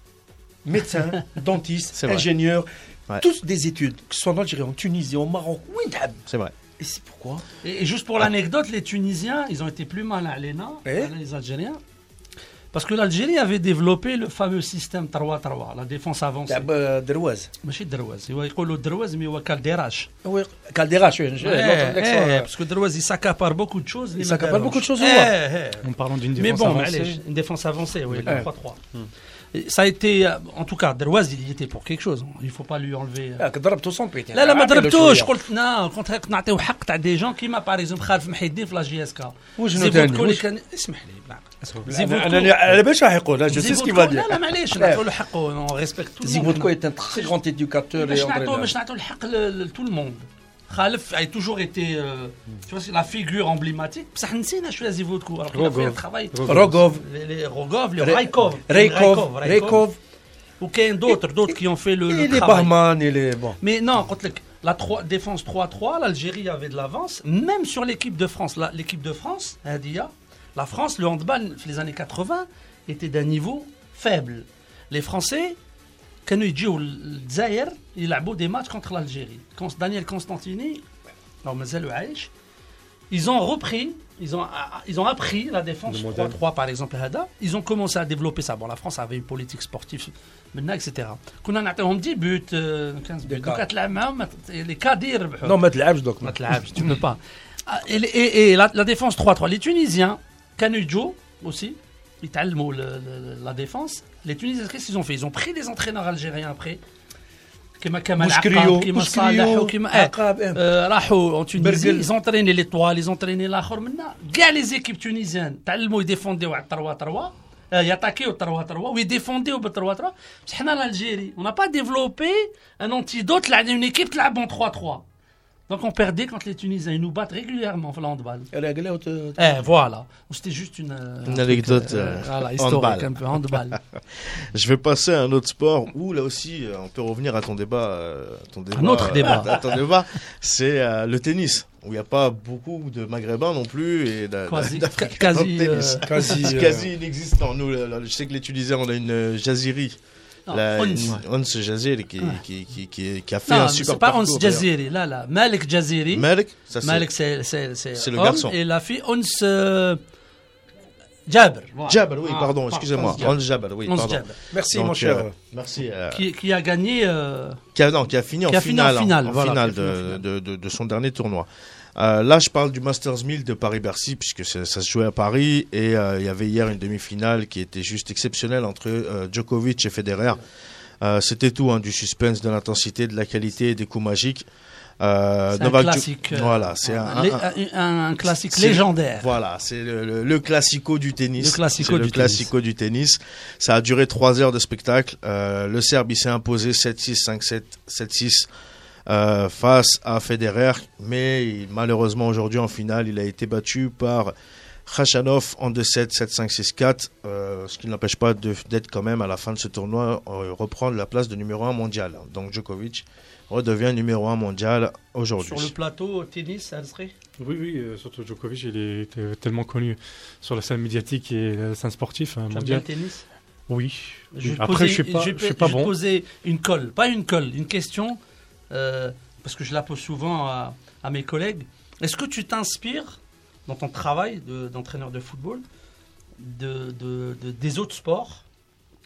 médecins, dentistes, ingénieurs, Ouais. tous des études, que ce soit en Algérie, en Tunisie, au Maroc, oui. C'est vrai. Et c'est pourquoi? Et, et juste pour l'anecdote, les Tunisiens, ils ont été plus mal à l'ENA, Eh? les Algériens. Parce que l'Algérie avait développé le fameux système 3-3, la défense avancée. d'ab euh, Derouaz. ماشي دروز هو يقولوا دروز mais هو كالديراش Oui, Caldera, je suis Eh, eh, parce que Drouaz il s'accapare beaucoup de choses Il s'accapare beaucoup de choses, Eh, ouais. eh. En parlant d'une mais défense bon avancée, معليش, une défense avancée oui, le Ouais. 3-3 Et ça a été euh, en tout cas Drouaz il y était pour quelque chose il faut pas lui enlever euh. ضربته سون بيتين لا لا ما ضربتوش قلت لا كنت هيك نعطيو حق تاع دي جون كيما باغ اكزومبل خالف محي الدين في لا جي اس كا وشنو تاني؟ اللي وش- كان اسمح لي Hein, je sais ce qu'il va dire. On respecte tout le monde. est un très grand éducateur. Tout le monde. Khalif a toujours été euh, tu vois, la figure emblématique. Alors il a fait un travail. Rogov. Les Rogov, les Raikov. Raikov. Raikov. Ou d'autres, d'autres qui ont fait le, et le les travail. Bahman Mais non, la défense 3-3, l'Algérie avait de l'avance. Même sur l'équipe de France. L'équipe de France, Adia, la France, le handball, les années 80, était d'un niveau faible. Les Français, quand ils le Zaire, ils ont des matchs contre l'Algérie. Daniel Constantini, ils ont repris, ils ont, ils ont appris la défense 3-3 par exemple. Ils ont commencé à développer ça. Bon, la France avait une politique sportive, maintenant, etc. Qu'on en a 10 buts, 15 buts. Donc, les cadires. Bah, non, mais tu ne pas. Ah, et, la défense 3-3, les Tunisiens, كانوا يجوا aussi, يتعلموا le- le- la défense. Les Tunisiens, qu'est-ce qu'ils ont fait Ils ont pris des entraîneurs algériens après. كما كمال Bouchkrio, عقاب كما صالح Bouchkrio, وكما eh, Aqab, eh. آه، راحوا en Tunisie برقل. ils ont entraîné l'étoile ils ont entraîné الاخر منا كاع لي زيكيب تونيزيان تعلموا يديفونديو على 3 3 ياتاكيو 3 3 ويديفونديو ب 3 3 بصح حنا l'Algérie on n'a pas développé un antidote là une équipe تلعب en 3 3 Donc on perdait contre les Tunisiens. Ils nous battent régulièrement le handball. Eh, voilà. C'était juste une, euh, une anecdote euh, euh voilà, historique, un peu handball. Je vais passer à un autre sport où là aussi euh, on peut revenir à ton débat. Ton débat un autre débat. Ton débat, c'est le tennis où il n'y a pas beaucoup de Maghrébins non plus et quasi, quasi, quasi, quasi, inexistant. Nous, là, là, je sais que les Tunisiens, on a une jazirie non, Ons. Jaziri qui, qui, qui, qui, qui a fait non un super c'est pas parcours. Ons Jaziri là là Malik Jaziri. Malik, ça c'est Malik, c'est, c'est, c'est, C'est le homme, garçon. Et la fille, Ons euh, Jabr. voilà. Jabal, oui, Ah, pardon, excusez-moi. Ons Jabal, oui, pardon. Jabr. Merci, Donc, mon cher. euh, merci. euh, Qui, qui a gagné. euh, qui a, non, qui a fini, Qui en, a fini en finale, finale, en voilà, finale fini en de, finale. de, de- de son dernier tournoi. Euh, là, je parle du Masters 1000 de Paris-Bercy, puisque ça se jouait à Paris, et euh, il y avait hier une demi-finale qui était juste exceptionnelle entre euh, Djokovic et Federer. C'était tout, hein, du suspense, de l'intensité, de la qualité, des coups magiques. Euh, c'est un classique. Voilà, c'est un, lé- un- un- un classique légendaire. Voilà, c'est le, le, le classico du tennis. Le classico le du tennis. Ça a duré trois heures de spectacle. Euh, le Serbe, il s'est imposé 7-6, 5-7, 7-6 euh, face à Federer. Mais malheureusement, aujourd'hui, en finale, il a été battu par Khachanov en 2-7, 7-5, 6-4. euh, ce qui ne l'empêche pas d'être quand même, à la fin de ce tournoi, euh, reprendre la place de numéro 1 mondial. Donc Djokovic redevient numéro 1 mondial aujourd'hui. Sur le plateau tennis, ça serait Oui, oui, euh, surtout Djokovic, il est euh, tellement connu sur la scène médiatique et la scène sportive hein, Tu aimes bien mondiale. le tennis? Oui. Je Après, poser- je suis pas, je je suis pas je vais te bon. poser une colle, pas une colle, une question, euh, parce que je la pose souvent à, à mes collègues. Est-ce que tu t'inspires dans ton travail de- d'entraîneur de, football de, de- de- des autres sports?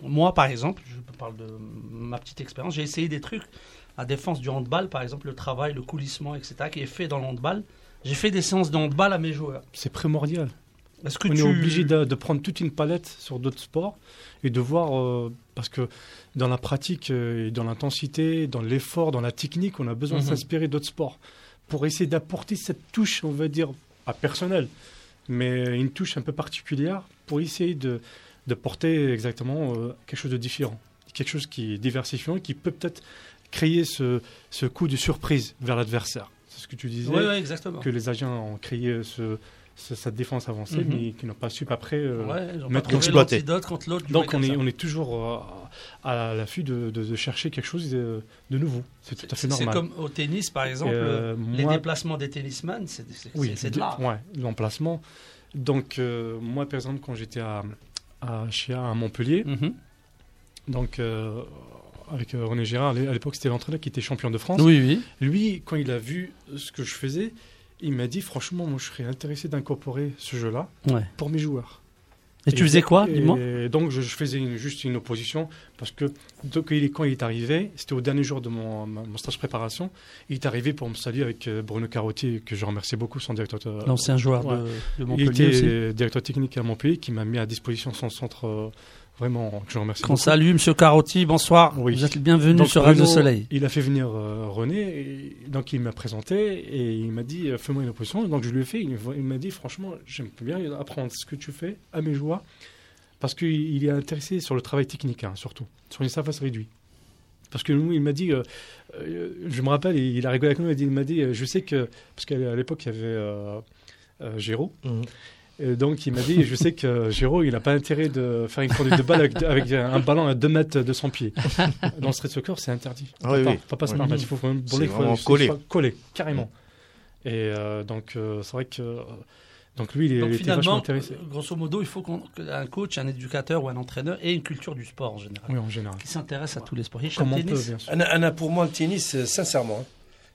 Moi, par exemple, je parle de ma petite expérience, j'ai essayé des trucs à défense du handball, par exemple, le travail, le coulissement, etc., qui est fait dans le handball. J'ai fait des séances de handball à mes joueurs. C'est primordial. Est-ce que On tu est obligé de, de prendre toute une palette sur d'autres sports et de voir, euh, parce que dans la pratique, euh, et dans l'intensité, dans l'effort, dans la technique, on a besoin Mhm. de s'inspirer d'autres sports pour essayer d'apporter cette touche, on va dire, pas personnelle, mais une touche un peu particulière pour essayer de, de porter exactement euh, quelque chose de différent, quelque chose qui est diversifiant, qui peut peut-être créer ce, ce coup de surprise vers l'adversaire. C'est ce que tu disais, oui, exactement. que les agents ont créé ce, cette défense avancée, Mhm. mais qui n'ont pas su après. euh, Ouais, mettre exploité. l'antidote contre l'autre. donc on est, on est toujours euh, à l'affût de, de- de chercher quelque chose de, de nouveau. C'est tout à fait C'est c'est normal. comme au tennis, par exemple, Euh, les déplacements des tennisman, c'est Oui, de l'art. Ouais, l'emplacement. Donc, euh, moi, par exemple, quand j'étais à, à Chia, à Montpellier, Mhm. donc euh, avec euh, René Girard, à l'époque, c'était l'entraîneur qui était champion de France. Oui, oui. Lui, quand il a vu ce que je faisais, il m'a dit franchement, moi, je serais intéressé d'incorporer ce jeu-là Ouais. pour mes joueurs. Et tu faisais quoi, dis-moi? Donc, je, je faisais une- juste une opposition parce que donc, il est- quand il est arrivé, c'était au dernier jour de mon, stage préparation, il est arrivé pour me saluer avec euh, Bruno Carotti, que je remercie beaucoup, son directeur. euh, L'ancien joueur Ouais. de, de il Montpellier était aussi. euh, directeur technique à Montpellier qui m'a mis à disposition son centre. Vraiment, je remercie Qu'on salue, Monsieur Carotti, bonsoir. Oui. Vous êtes le bienvenu Donc, sur Radio Soleil. Il a fait venir euh, René, et donc il m'a présenté et il m'a dit euh, fais-moi une opposition. Donc je lui ai fait. Il, il m'a dit franchement, j'aime bien apprendre ce que tu fais à mes joueurs parce qu'il il est intéressé sur le travail technique hein, surtout, sur une surface réduite. Parce que nous, il m'a dit, euh, euh, je me rappelle, il, il a rigolé avec nous, il m'a dit, il m'a dit, euh, je sais que, parce qu'à l'époque, il y avait euh, euh, Géraud, Mhm. Et donc il m'a dit, je sais que Géraud, il n'a pas intérêt de faire une conduite de balle avec, avec un ballon à 2 mètres de son pied. Dans le street soccer, c'est interdit. Ah oui, Faut pas, oui. pas se Oui. permettre. Il faut vraiment C'est voler, il faut- il faut coller, carrément. Et euh, donc, euh, c'est vrai que. euh, donc lui, il, est- Donc était vachement finalement, intéressé. grosso modo, il faut qu'un coach, un éducateur ou un entraîneur ait une culture du sport en général, Oui, en général. qui s'intéresse à tous les sports. Comme on peut, tennis bien sûr. Anna, Anna, pour moi, le tennis, sincèrement, hein,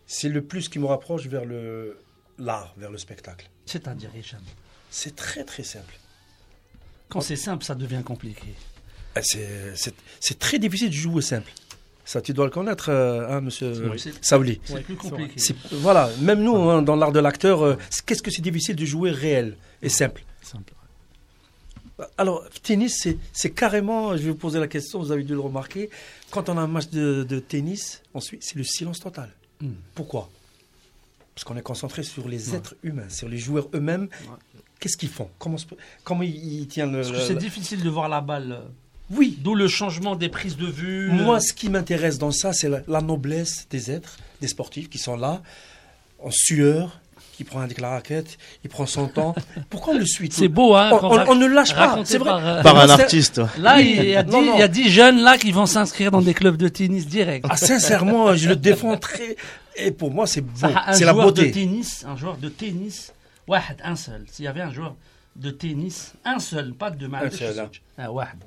c'est le plus qui me rapproche vers le l'art, vers le spectacle. C'est-à-dire, Hicham, C'est très très simple. quand c'est simple, ça devient compliqué. Euh, C'est très difficile de jouer simple. Ça, tu dois le connaître, euh, hein, monsieur Oui. Saouli. c'est plus compliqué. Voilà, même nous, hein, dans l'art de l'acteur, euh, qu'est-ce que c'est difficile de jouer réel et simple? Simple. Alors, tennis, c'est- carrément, je vais vous poser la question, vous avez dû le remarquer, quand on a un match de, de tennis, ensuite, c'est le silence total. Hmm. Pourquoi? Parce qu'on est concentré sur les êtres humains, sur les joueurs eux-mêmes. Qu'est-ce qu'ils font? Comment, se- comment ils, ils tiennent le... Parce que c'est difficile de voir la balle. euh, Oui, D'où le changement des prises de vue. Moi, euh, ce qui m'intéresse dans ça, c'est la, la noblesse des êtres, des sportifs qui sont là, en sueur, qui prend avec la raquette, il prend son temps. Pourquoi on le suit c'est beau, hein. on, on- rac- on ne lâche pas, c'est vrai. par, euh, Par un Moi, artiste. Là, il y, a Non, dix- non. il y a 10 jeunes là qui vont s'inscrire dans des clubs de tennis direct. Ah, sincèrement, je le défends très. Et pour moi, c'est un c'est la joueur de beauté. tennis, un joueur de tennis, واحد, un seul. S'il y avait un joueur de tennis, un seul, pas de mal. Un seul, hein. Ah, واحد.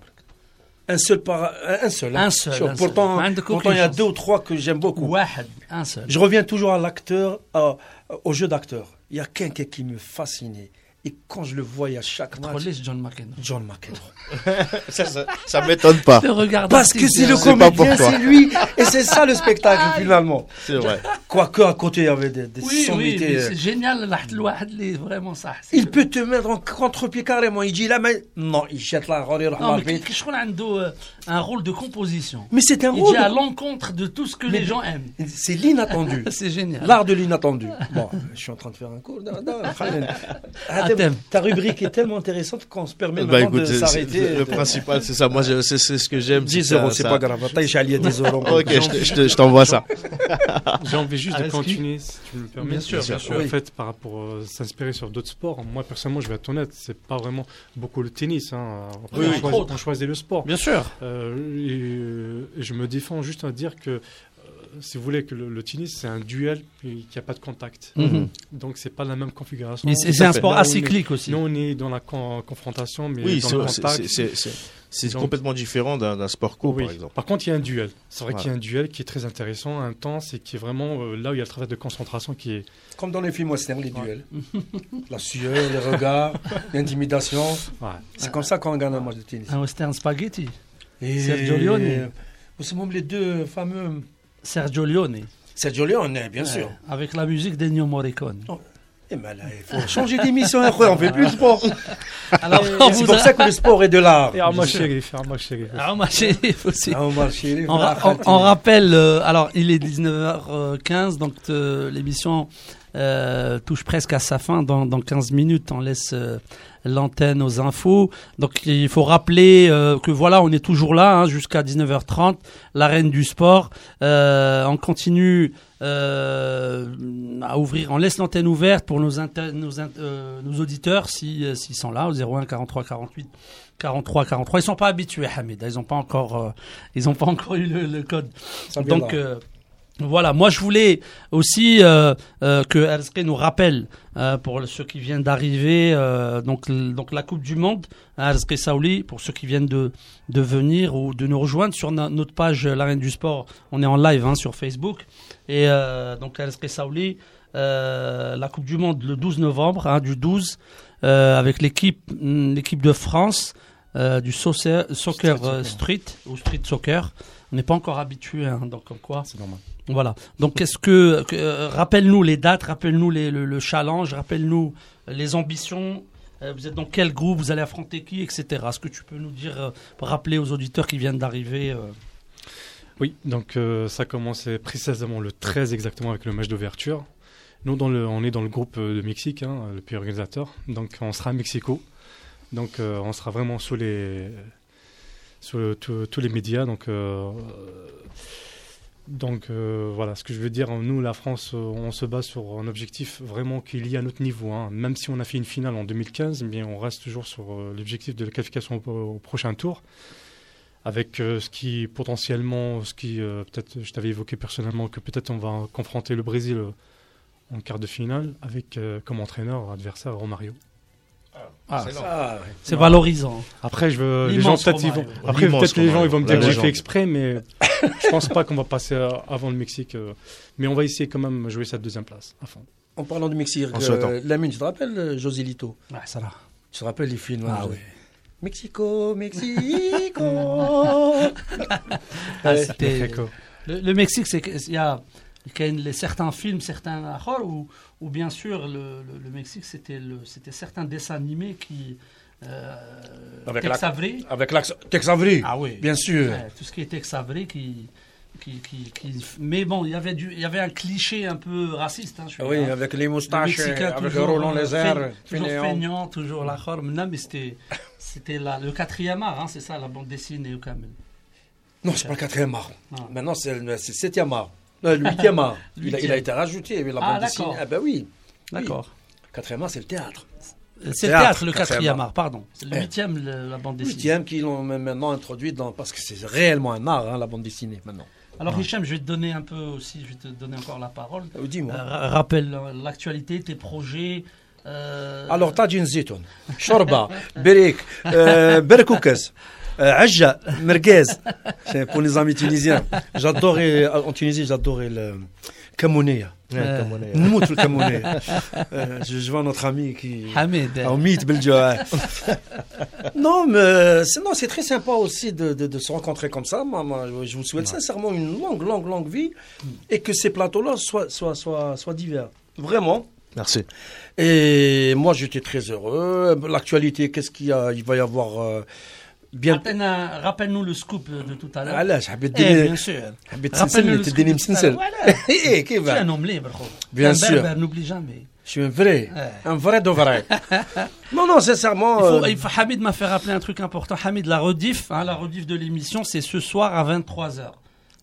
Un seul par un seul. hein. Un seul, Sûr. un pourtant, seul. عندك pourtant, il y a aucune chance. deux ou trois que j'aime beaucoup. واحد, un seul. Je reviens toujours à l'acteur, à- au jeu d'acteur. Il y a quelqu'un qui me fascinait. Et quand je le voyais à chaque match. John McEnroe. John McEnroe. ça, ça, ça m'étonne pas. Parce que c'est le comédien, c'est lui. Et c'est ça le spectacle, finalement. C'est vrai. Quoique, à côté, il y avait des, des oui, sommités. Oui, euh, c'est génial, vraiment ça. Il peut te mettre en contre-pied carrément. Il dit là, mais non, il jette la relève. Non, mais qu'est-ce un rôle de composition. Mais c'est un rôle. Dit de... à l'encontre de tout ce que les gens aiment. C'est l'inattendu. c'est génial. L'art de l'inattendu. Bon, je suis en train de faire un cours. Non, non, ah, ta rubrique est tellement intéressante qu'on se permet bah, écoute, de s'arrêter. Le principal, c'est ça. Moi, c'est ce que j'aime. 10 euros, c'est pas grave. T'as échallé 10 euros. Ok, je t'envoie ça. J'ai envie juste de ah, continuer, si tu me permets. Bien sûr, bien sûr. En fait, par rapport euh, s'inspirer sur d'autres sports, moi, personnellement, je vais être honnête, c'est pas vraiment beaucoup le tennis. Hein. On choisit le sport. Bien sûr. Euh, euh, et, euh, et je me défends juste à dire que, euh, si vous voulez, que le, le tennis, c'est un duel n'y a pas de contact. Mhm. Donc, c'est pas la même configuration. Mais c'est un sport Là, on est- acyclique aussi. Nous, on est dans la con- confrontation, mais Oui, dans le contact. c'est- complètement différent d'un sport co, Oui. par exemple. Par contre, il y a un duel. C'est vrai qu'il y a un duel qui est très intéressant, intense et qui est vraiment euh, là où il y a le travail de concentration qui est. Comme dans les films western, les duels. La sueur, les regards, l'intimidation. Ouais. C'est comme ça qu'on gagne un match de tennis. Un western spaghetti. Et Sergio Leone. Vous savez même les deux fameux. Sergio Leone. Sergio Leone, bien sûr. Ouais, Avec la musique d'Ennio Morricone. Eh ben là, il faut changer d'émission, après, on fait plus de sport. Alors, C'est pour a- ça que le sport est de l'art. Et Arma Chérif, Arma Chérif. Ah, ma chérie, aussi. Ah, on va chez- On, ra- on- on rappelle, euh, alors il est 19h15, donc euh, l'émission euh, touche presque à sa fin. Dans, dans 15 minutes, on laisse euh, l'antenne aux infos. Donc il faut rappeler euh, que voilà, on est toujours là hein, jusqu'à 19h30, l'arène du sport. Euh, on continue euh, à ouvrir, on laisse l'antenne ouverte pour nos, inter- nos, euh, nos auditeurs si, s'ils sont là au 01 43 48 43 43. Ils sont pas habitués, Hamid. Ils ont pas encore, euh, ils ont pas encore eu le, le code. Ça. Donc euh, voilà, moi je voulais aussi euh, euh, que Erzke nous rappelle euh, pour ceux qui viennent d'arriver, euh, donc, donc la Coupe du Monde, à Erzke Saouli, pour ceux qui viennent de, de venir ou de nous rejoindre sur na- notre page euh, L'Arène du Sport, on est en live hein, sur Facebook. Et euh, donc Erzke Saouli, euh, la Coupe du Monde le 12 novembre, hein, du 12, euh, avec l'équipe mm, l'équipe de France euh, du soccer, soccer, street ou street soccer. On n'est pas encore habitué, hein, donc comme quoi. C'est normal. Voilà. Donc, qu'est-ce que, euh, rappelle-nous les dates, rappelle-nous le, le challenge, rappelle-nous les ambitions. Euh, vous êtes dans quel groupe, vous allez affronter qui, etc. Est-ce que tu peux nous dire, euh, rappeler aux auditeurs qui viennent d'arriver euh, Oui, donc ça commençait précisément le 13 exactement avec le match d'ouverture. Nous, on est dans le groupe de Mexique, hein, le pays organisateur. Donc on sera à Mexico. Donc on sera vraiment sous les, sous tous les médias. Donc, donc euh, voilà, ce que je veux dire, nous, la France, euh, on se base sur un objectif vraiment qui est lié à notre niveau. hein. Même si on a fait une finale en 2015, mais on reste toujours sur euh, l'objectif de la qualification au, prochain tour avec ce qui potentiellement, ce qui peut-être je t'avais évoqué personnellement que peut-être on va confronter le Brésil en quart de finale avec comme entraîneur adversaire Romario. Ah. Ah, ouais. C'est valorisant. Après je veux, les gens peut-être ils vont, Romario. après L'immense peut-être les gens ils vont me dire que j'ai fait exprès mais je pense pas qu'on va passer euh, avant le Mexique euh, mais on va essayer quand même jouer cette deuxième place à fond. En parlant de Mexique, euh, Lamine, tu te rappelles euh, Joselito Ouais, ça va. Tu te rappelles les films Ah oui. Mexico, Mexico. Ah, le, le Mexique, c'est qu'il y a, il y a certains films, certains ou, ou bien sûr, le, le- le Mexique, c'était le- c'était certains dessins animés qui. Euh, Avec Tex Avery. Avec. Tex Avery, Ah oui. bien sûr. Ouais, tout ce qui était Xavré qui, qui, qui, qui- Mais bon, il y avait du, il y avait un cliché un peu raciste. Hein, je Ah oui, là. avec les Le moustaches, Mexicain avec le toujours, Roland euh, Lézard, feign- toujours feignant, toujours la forme. Non, mais c'était, c'était le quatrième art, hein, c'est ça, la bande dessinée au Kamel. Non, c'est pas le quatrième art. Ah. Maintenant, c'est le c'est le septième art. Le huitième art. il, a, été rajouté, la ah, bande dessinée. Ah ben oui. D'accord. Oui. Quatrième art, c'est le théâtre. C'est le théâtre, le quatrième art, pardon. C'est le huitième, eh. la bande dessinée. Huitième qu'ils l'ont maintenant introduit dans... Parce que c'est réellement un art, hein, la bande dessinée, maintenant. Alors, Hicham, je vais te donner un peu aussi, je vais te donner encore la parole. Euh, dis-moi. Euh, rappelle l'actualité, tes projets. Euh, Alors, tajine zitoun, shorba, berik, berkoukes. Euh, Ajja, merguez. Pour les amis tunisiens. J'adorais, euh, en Tunisie, j'adorais le camounéa. Nmout le. Je vois notre ami qui. Hamid. Hamid Beljouai. Non, mais non, c'est très sympa aussi de, se rencontrer comme ça. Je vous souhaite sincèrement une longue, longue, longue vie et que ces plateaux-là soient, soient, soient, divers. Vraiment. Merci. Et moi, j'étais très heureux. L'actualité, qu'est-ce qu'il y a? Il va y avoir. Euh, bien. Rappelle- Rappelle-nous le scoop de tout à l'heure. علاش حبيت Eh, تديني bien sûr. حبيت Rappelle-nous تسلسل le تديني scoop de tout à مسلسل l'heure. Voilà. ايه كيف Tu es un homme libre, gros. Bien Tu es un sûr. berbère, n'oublie jamais. Je suis un vrai, Ouais. un vrai de vrai. non, non, sincèrement. Il faut, euh, il faut- Hamid m'a fait rappeler un truc important. Hamid, la rediff, hein, la rediff de l'émission, c'est ce soir à 23h.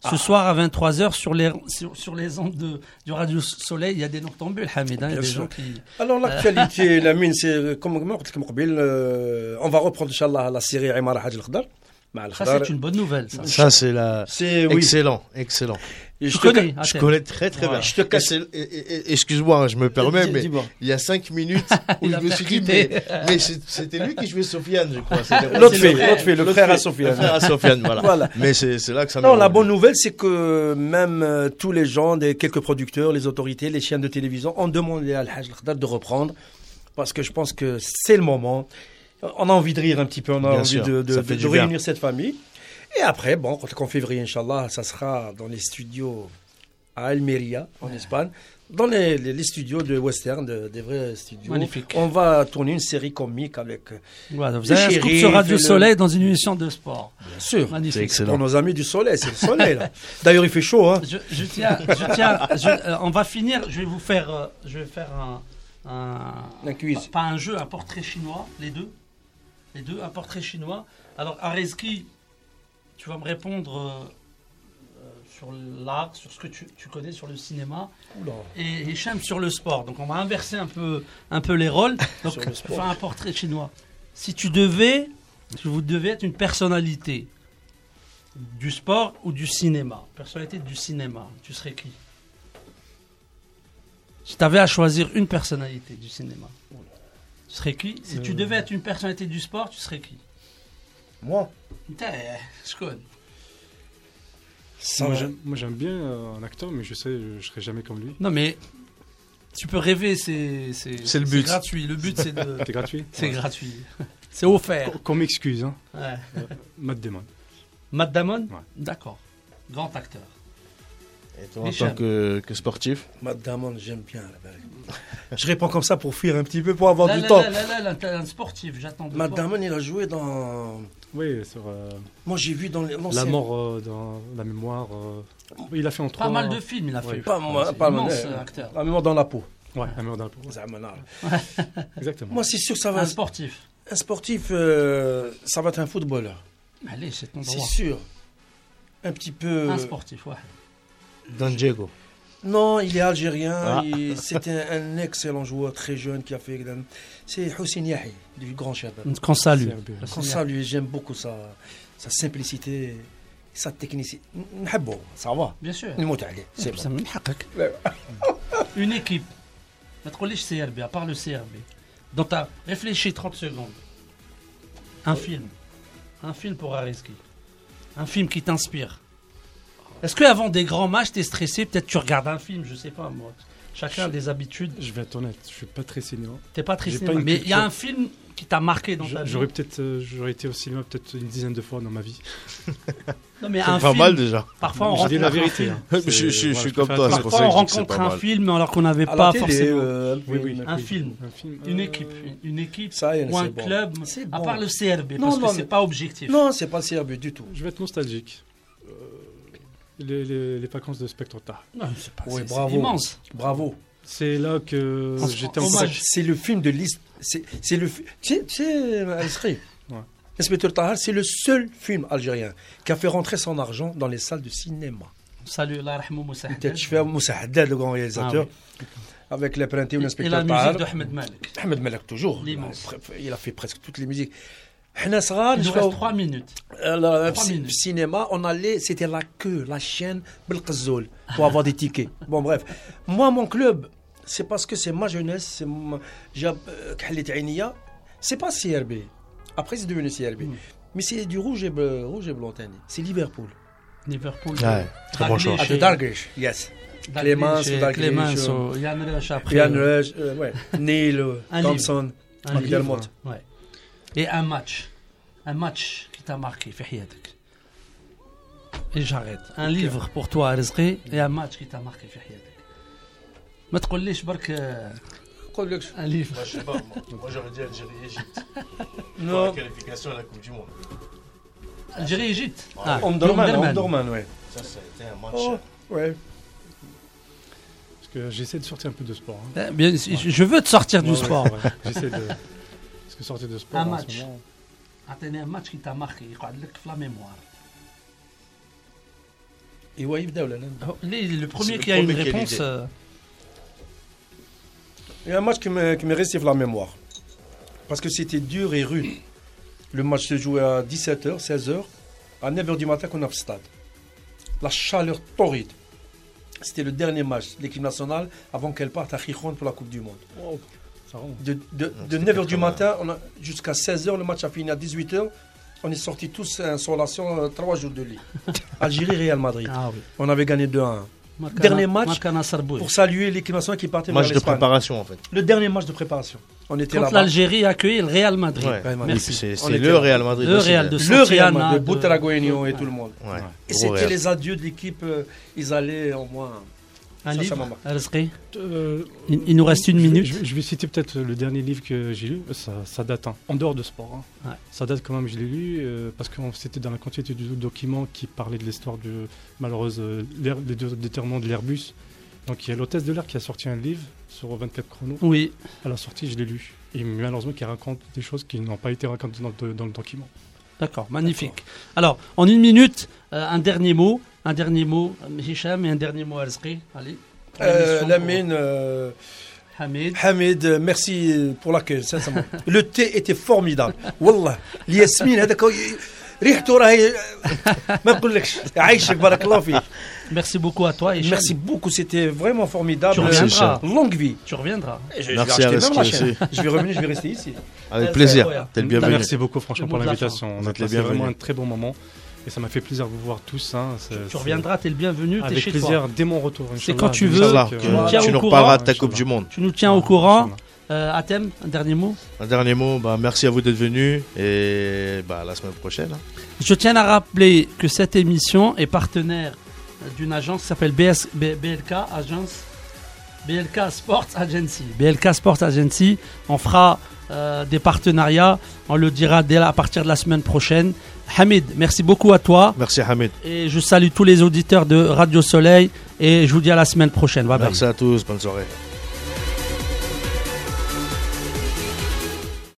ce ah. soir à 23h sur les, sur, les ondes du Radio Soleil, il y a des noctambules, Hamid, hein, il des gens qui... Alors euh. l'actualité, la mine, c'est euh, comme euh, on va reprendre, Inch'Allah, la série Imar Hajj al-Khdar. Ça, c'est une bonne nouvelle. Ça, ça c'est la... Oui. excellent, excellent. Je te connais, Je connais très très Ouais. bien. Je te casse- Excuse-moi, je me permets, mais il y a 5 minutes où Il je me suis dit, mais, c'était lui qui jouait Sofiane, je crois. L'autre c'est fait, le- l'autre fait, le frère à Sofiane. Le frère à Sofiane, voilà. Voilà. Mais c'est là que ça Non, la bonne nouvelle, c'est que même euh, tous les gens, des, quelques producteurs, les autorités, les chaînes de télévision ont demandé à Al-Hajj de reprendre parce que je pense que c'est le moment. On a envie de rire un petit peu, on a Bien envie sûr, de, réunir cette famille. Et après, bon, quand en février, Inch'Allah, ça sera dans les studios à Almeria, en Espagne, dans les, les- les studios de western, de- des vrais studios. Magnifique. On va tourner une série comique avec, euh, Voilà, vous Le avez un sur Radio le- Soleil dans une émission de sport. bien sûr, C'est Magnifique. pour excellent. nos amis du soleil. C'est le soleil, là. D'ailleurs, il fait chaud, hein. Je, je tiens, je tiens je- euh, on va finir, je vais vous faire, euh, je vais faire un, un- Un quiz. pas, pas un jeu, un portrait chinois, les deux, les deux, un portrait chinois. Alors Areski, tu vas me répondre euh, euh, sur l'art, sur ce que tu, tu connais sur le cinéma, Oula. et Hicham sur le sport. Donc on va inverser un peu, un peu les rôles. Donc le enfin un portrait chinois. Si tu devais, si vous devez être une personnalité du sport ou du cinéma, personnalité du cinéma, tu serais qui? Si tu avais à choisir une personnalité du cinéma, tu serais qui? Si tu Euh. devais être une personnalité du sport, tu serais qui? Moi, Connais. ça Moi, j'aime- moi, j'aime bien euh, un acteur, mais je sais, je, je serai jamais comme lui. Non mais tu peux rêver, c'est c'est C'est le but. gratuit. Le but c'est de C'est gratuit? C'est Ouais. gratuit. C'est offert. Qu'on- Qu'on m'excuse, hein. Ouais. Matt Damon. Matt Damon? Ouais. D'accord. Grand acteur. Et toi, en tant que, que sportif? Matt Damon, j'aime bien. la vérité. Je réponds comme ça pour fuir un petit peu, pour avoir Là, du là, temps. là, là, là, là, t'es un sportif, j'attends de Matt toi. Damon, il a joué dans. Oui, sur euh, Moi, j'ai vu dans les. La mort euh, dans la mémoire. euh, Il a fait en trois. Pas mal de films, il a Ouais. fait. Pas C'est pas moi. acteur. La mémoire dans la peau. Ouais, la mémoire dans la peau. Non. Exactement. Moi, c'est sûr que ça va. Un sportif. Un sportif, euh, ça va être un footballeur. Allez, c'est ton C'est droit. sûr. Un petit peu. Un sportif, ouais. Don Diego. Non, il est algérien. Ah. C'est un, excellent joueur très jeune qui a fait. C'est Hossein Yahi du Grand Chabab. Qu'on salue. Qu'on salue. J'aime beaucoup sa, simplicité. Sa technicité. Ça va. Bien sûr. C'est. Une équipe. Notre collège CRB, à part le CRB, dont tu as réfléchi 30 secondes. Un film. Un film pour Ariski. Un film qui t'inspire. Est-ce qu'avant des grands matchs, t'es stressé? Peut-être tu regardes un film, je sais pas moi. Chacun a des habitudes. Je vais être honnête, je suis pas très cinéma. T'es pas très cinéma. Mais il y a un film qui t'a marqué dans ta vie. J'aurais peut-être, euh, j'aurais été au cinéma peut-être une dizaine de fois dans ma vie. Non, mais C'est un pas film, mal déjà. Parfois on Je dis rencontre la un vérité. film. hein. Je, je- je suis comme toi, Parfois on que je que rencontre un mal. film alors qu'on n'avait pas forcément. euh, Oui, oui. Un film. Un film. Une euh, équipe, une équipe Ça, ou un bon. club, C'est à part le CRB, Non, parce non, que c'est pas objectif. Non, c'est pas le CRB du tout. Je vais être nostalgique. Euh, les, les- les vacances de Spectre Tard. Non, c'est pas Ouais, c'est- bravo. c'est immense. Bravo. C'est là que En- j'étais en hommage. C'est le film de l'Ist. C'est c'est le. fi- Tu sais- tu sais, Ouais. Inspecteur Tahar, c'est le seul film algérien qui a fait rentrer son argent dans les salles de cinéma. Salut, Allah rahmou Moussa Haddad. Je fais Moussa Haddad, le grand réalisateur, avec l'apprenti ou Et l'inspecteur la Tahar. musique de Ahmed Malik. Ahmed Malak, toujours. L'immense. Il a fait presque toutes les musiques. Il nous reste trois minutes. Le euh, cinéma, on allait, c'était la queue, la chaîne, pour avoir des tickets. Bon, bref. Moi, mon club, c'est parce que c'est ma jeunesse, c'est euh, pas CRB. Après, c'est devenu CRB. Hmm. Mais c'est du rouge et, bleu, rouge et blanc, c'est Liverpool. Liverpool. Très bon choix. Ah, Dargish, yes. Clémence, euh, Clémence, Yann Rush après. Yann Rush, ouais. Neil, Thompson, Abdelmot. Ouais Et un match. Un match qui t'a marqué, في حياتك. Et j'arrête. Un livre pour toi, Rizqi, et un match qui t'a marqué في حياتك. ما تقوليش برك آه، قول لك un livre. Moi, je sais pas, moi, moi j'aurais dit Algérie-Égypte. Non. qualification à la Coupe du Monde. Algérie, Égypte. Ah, Omdurman, Omdurman. Omdurman, ouais. Ça, ça a été un match. Oh, ouais. Parce que j'essaie de sortir un peu de sport. hein. Eh Bien, je je veux te sortir du Ouais, ouais, sport. ouais. J'essaie de. T'es sorti de sport. Un match. Un match qui t'a marqué, il y la mémoire. Et ouais, oh, Yves Le premier qui a une réponse. Il y a un match qui me, qui me reste la mémoire. Parce que c'était dur et rude. Le match se jouait à 17h, 16h. À 9h du matin, qu'on a le stade. La chaleur torride. C'était le dernier match de l'équipe nationale avant qu'elle parte à Gijon pour la Coupe du Monde. De, de, de c'était 9h du matin jusqu'à 16h, le match a fini à 18h. On est sortis tous en solation, euh, trois jours de lit. Algérie, Real Madrid. Ah oui. On avait gagné 2-1. Marcana- Dernier match. Pour saluer l'équipe nationale qui partait Match vers de préparation en fait. Le dernier match de préparation. On était Quand l'Algérie a accueilli le Real Madrid. Ouais. Merci. c'est le. Real Madrid. Le Real là. de Le Real Madrid, de de- Butragueño et tout le monde. Ouais. Et c'était les adieux de l'équipe. euh, ils allaient au moins Un livre, Euh, il, il nous reste une je vais- minute. Je vais, je vais citer peut-être le dernier livre que j'ai lu. Ça, ça date, hein, en dehors de sport. hein. Ouais. Ça date quand même, je l'ai lu, euh, parce que c'était dans la quantité du document qui parlait de l'histoire du malheureuse euh, des deux déterminants de l'Airbus. Donc il y a l'hôtesse de l'air qui a sorti un livre sur 24 chronos. Oui, À la sortie, je l'ai lu. Et malheureusement, qui raconte des choses qui n'ont pas été racontées dans le document. d'accord, magnifique. Alors, en une minute, euh, un dernier mot. Un dernier mot, euh, Hicham, et un dernier mot, Al-Azri. Allez. Euh, L'émission Lamine, euh, pour Hamid. Hamid, euh, merci pour l'accueil, sincèrement. Le thé était formidable. Wallah. الياسمين هذاك ريحته راهي ما نقولكش عايشك بارك الله فيك. Merci beaucoup à toi, Hicham. Merci beaucoup, c'était vraiment formidable. Tu Merci, reviendras. Longue vie. Tu reviendras. Je, je vais Merci à même la chaîne. Je vais revenir, je vais rester ici. Avec plaisir. T'es le bienvenu. Merci beaucoup, franchement, pour l'invitation. On a passé vraiment un très bon moment. Et ça m'a fait plaisir de vous voir tous. hein. C'est- Tu c'est- reviendras, t'es le bienvenu, t'es Avec chez plaisir toi. dès mon retour. Inch'Allah. quand tu veux. Que tu nous reparleras de ta. Coupe du Monde. Tu nous tiens au courant. Euh, Atem, un dernier mot Un dernier mot, bah, merci à vous d'être venus et bah, à la semaine prochaine. hein. Je tiens à rappeler que cette émission est partenaire d'une agence qui s'appelle BS, BLK Agence. BLK Sports Agency. BLK Sports Agency. On fera euh, des partenariats. On le dira dès à partir de la semaine prochaine. Hamid, merci beaucoup à toi. Merci Hamid. Et je salue tous les auditeurs de Radio Soleil. Et je vous dis à la semaine prochaine. Bye bye. Merci à tous. Bonne soirée.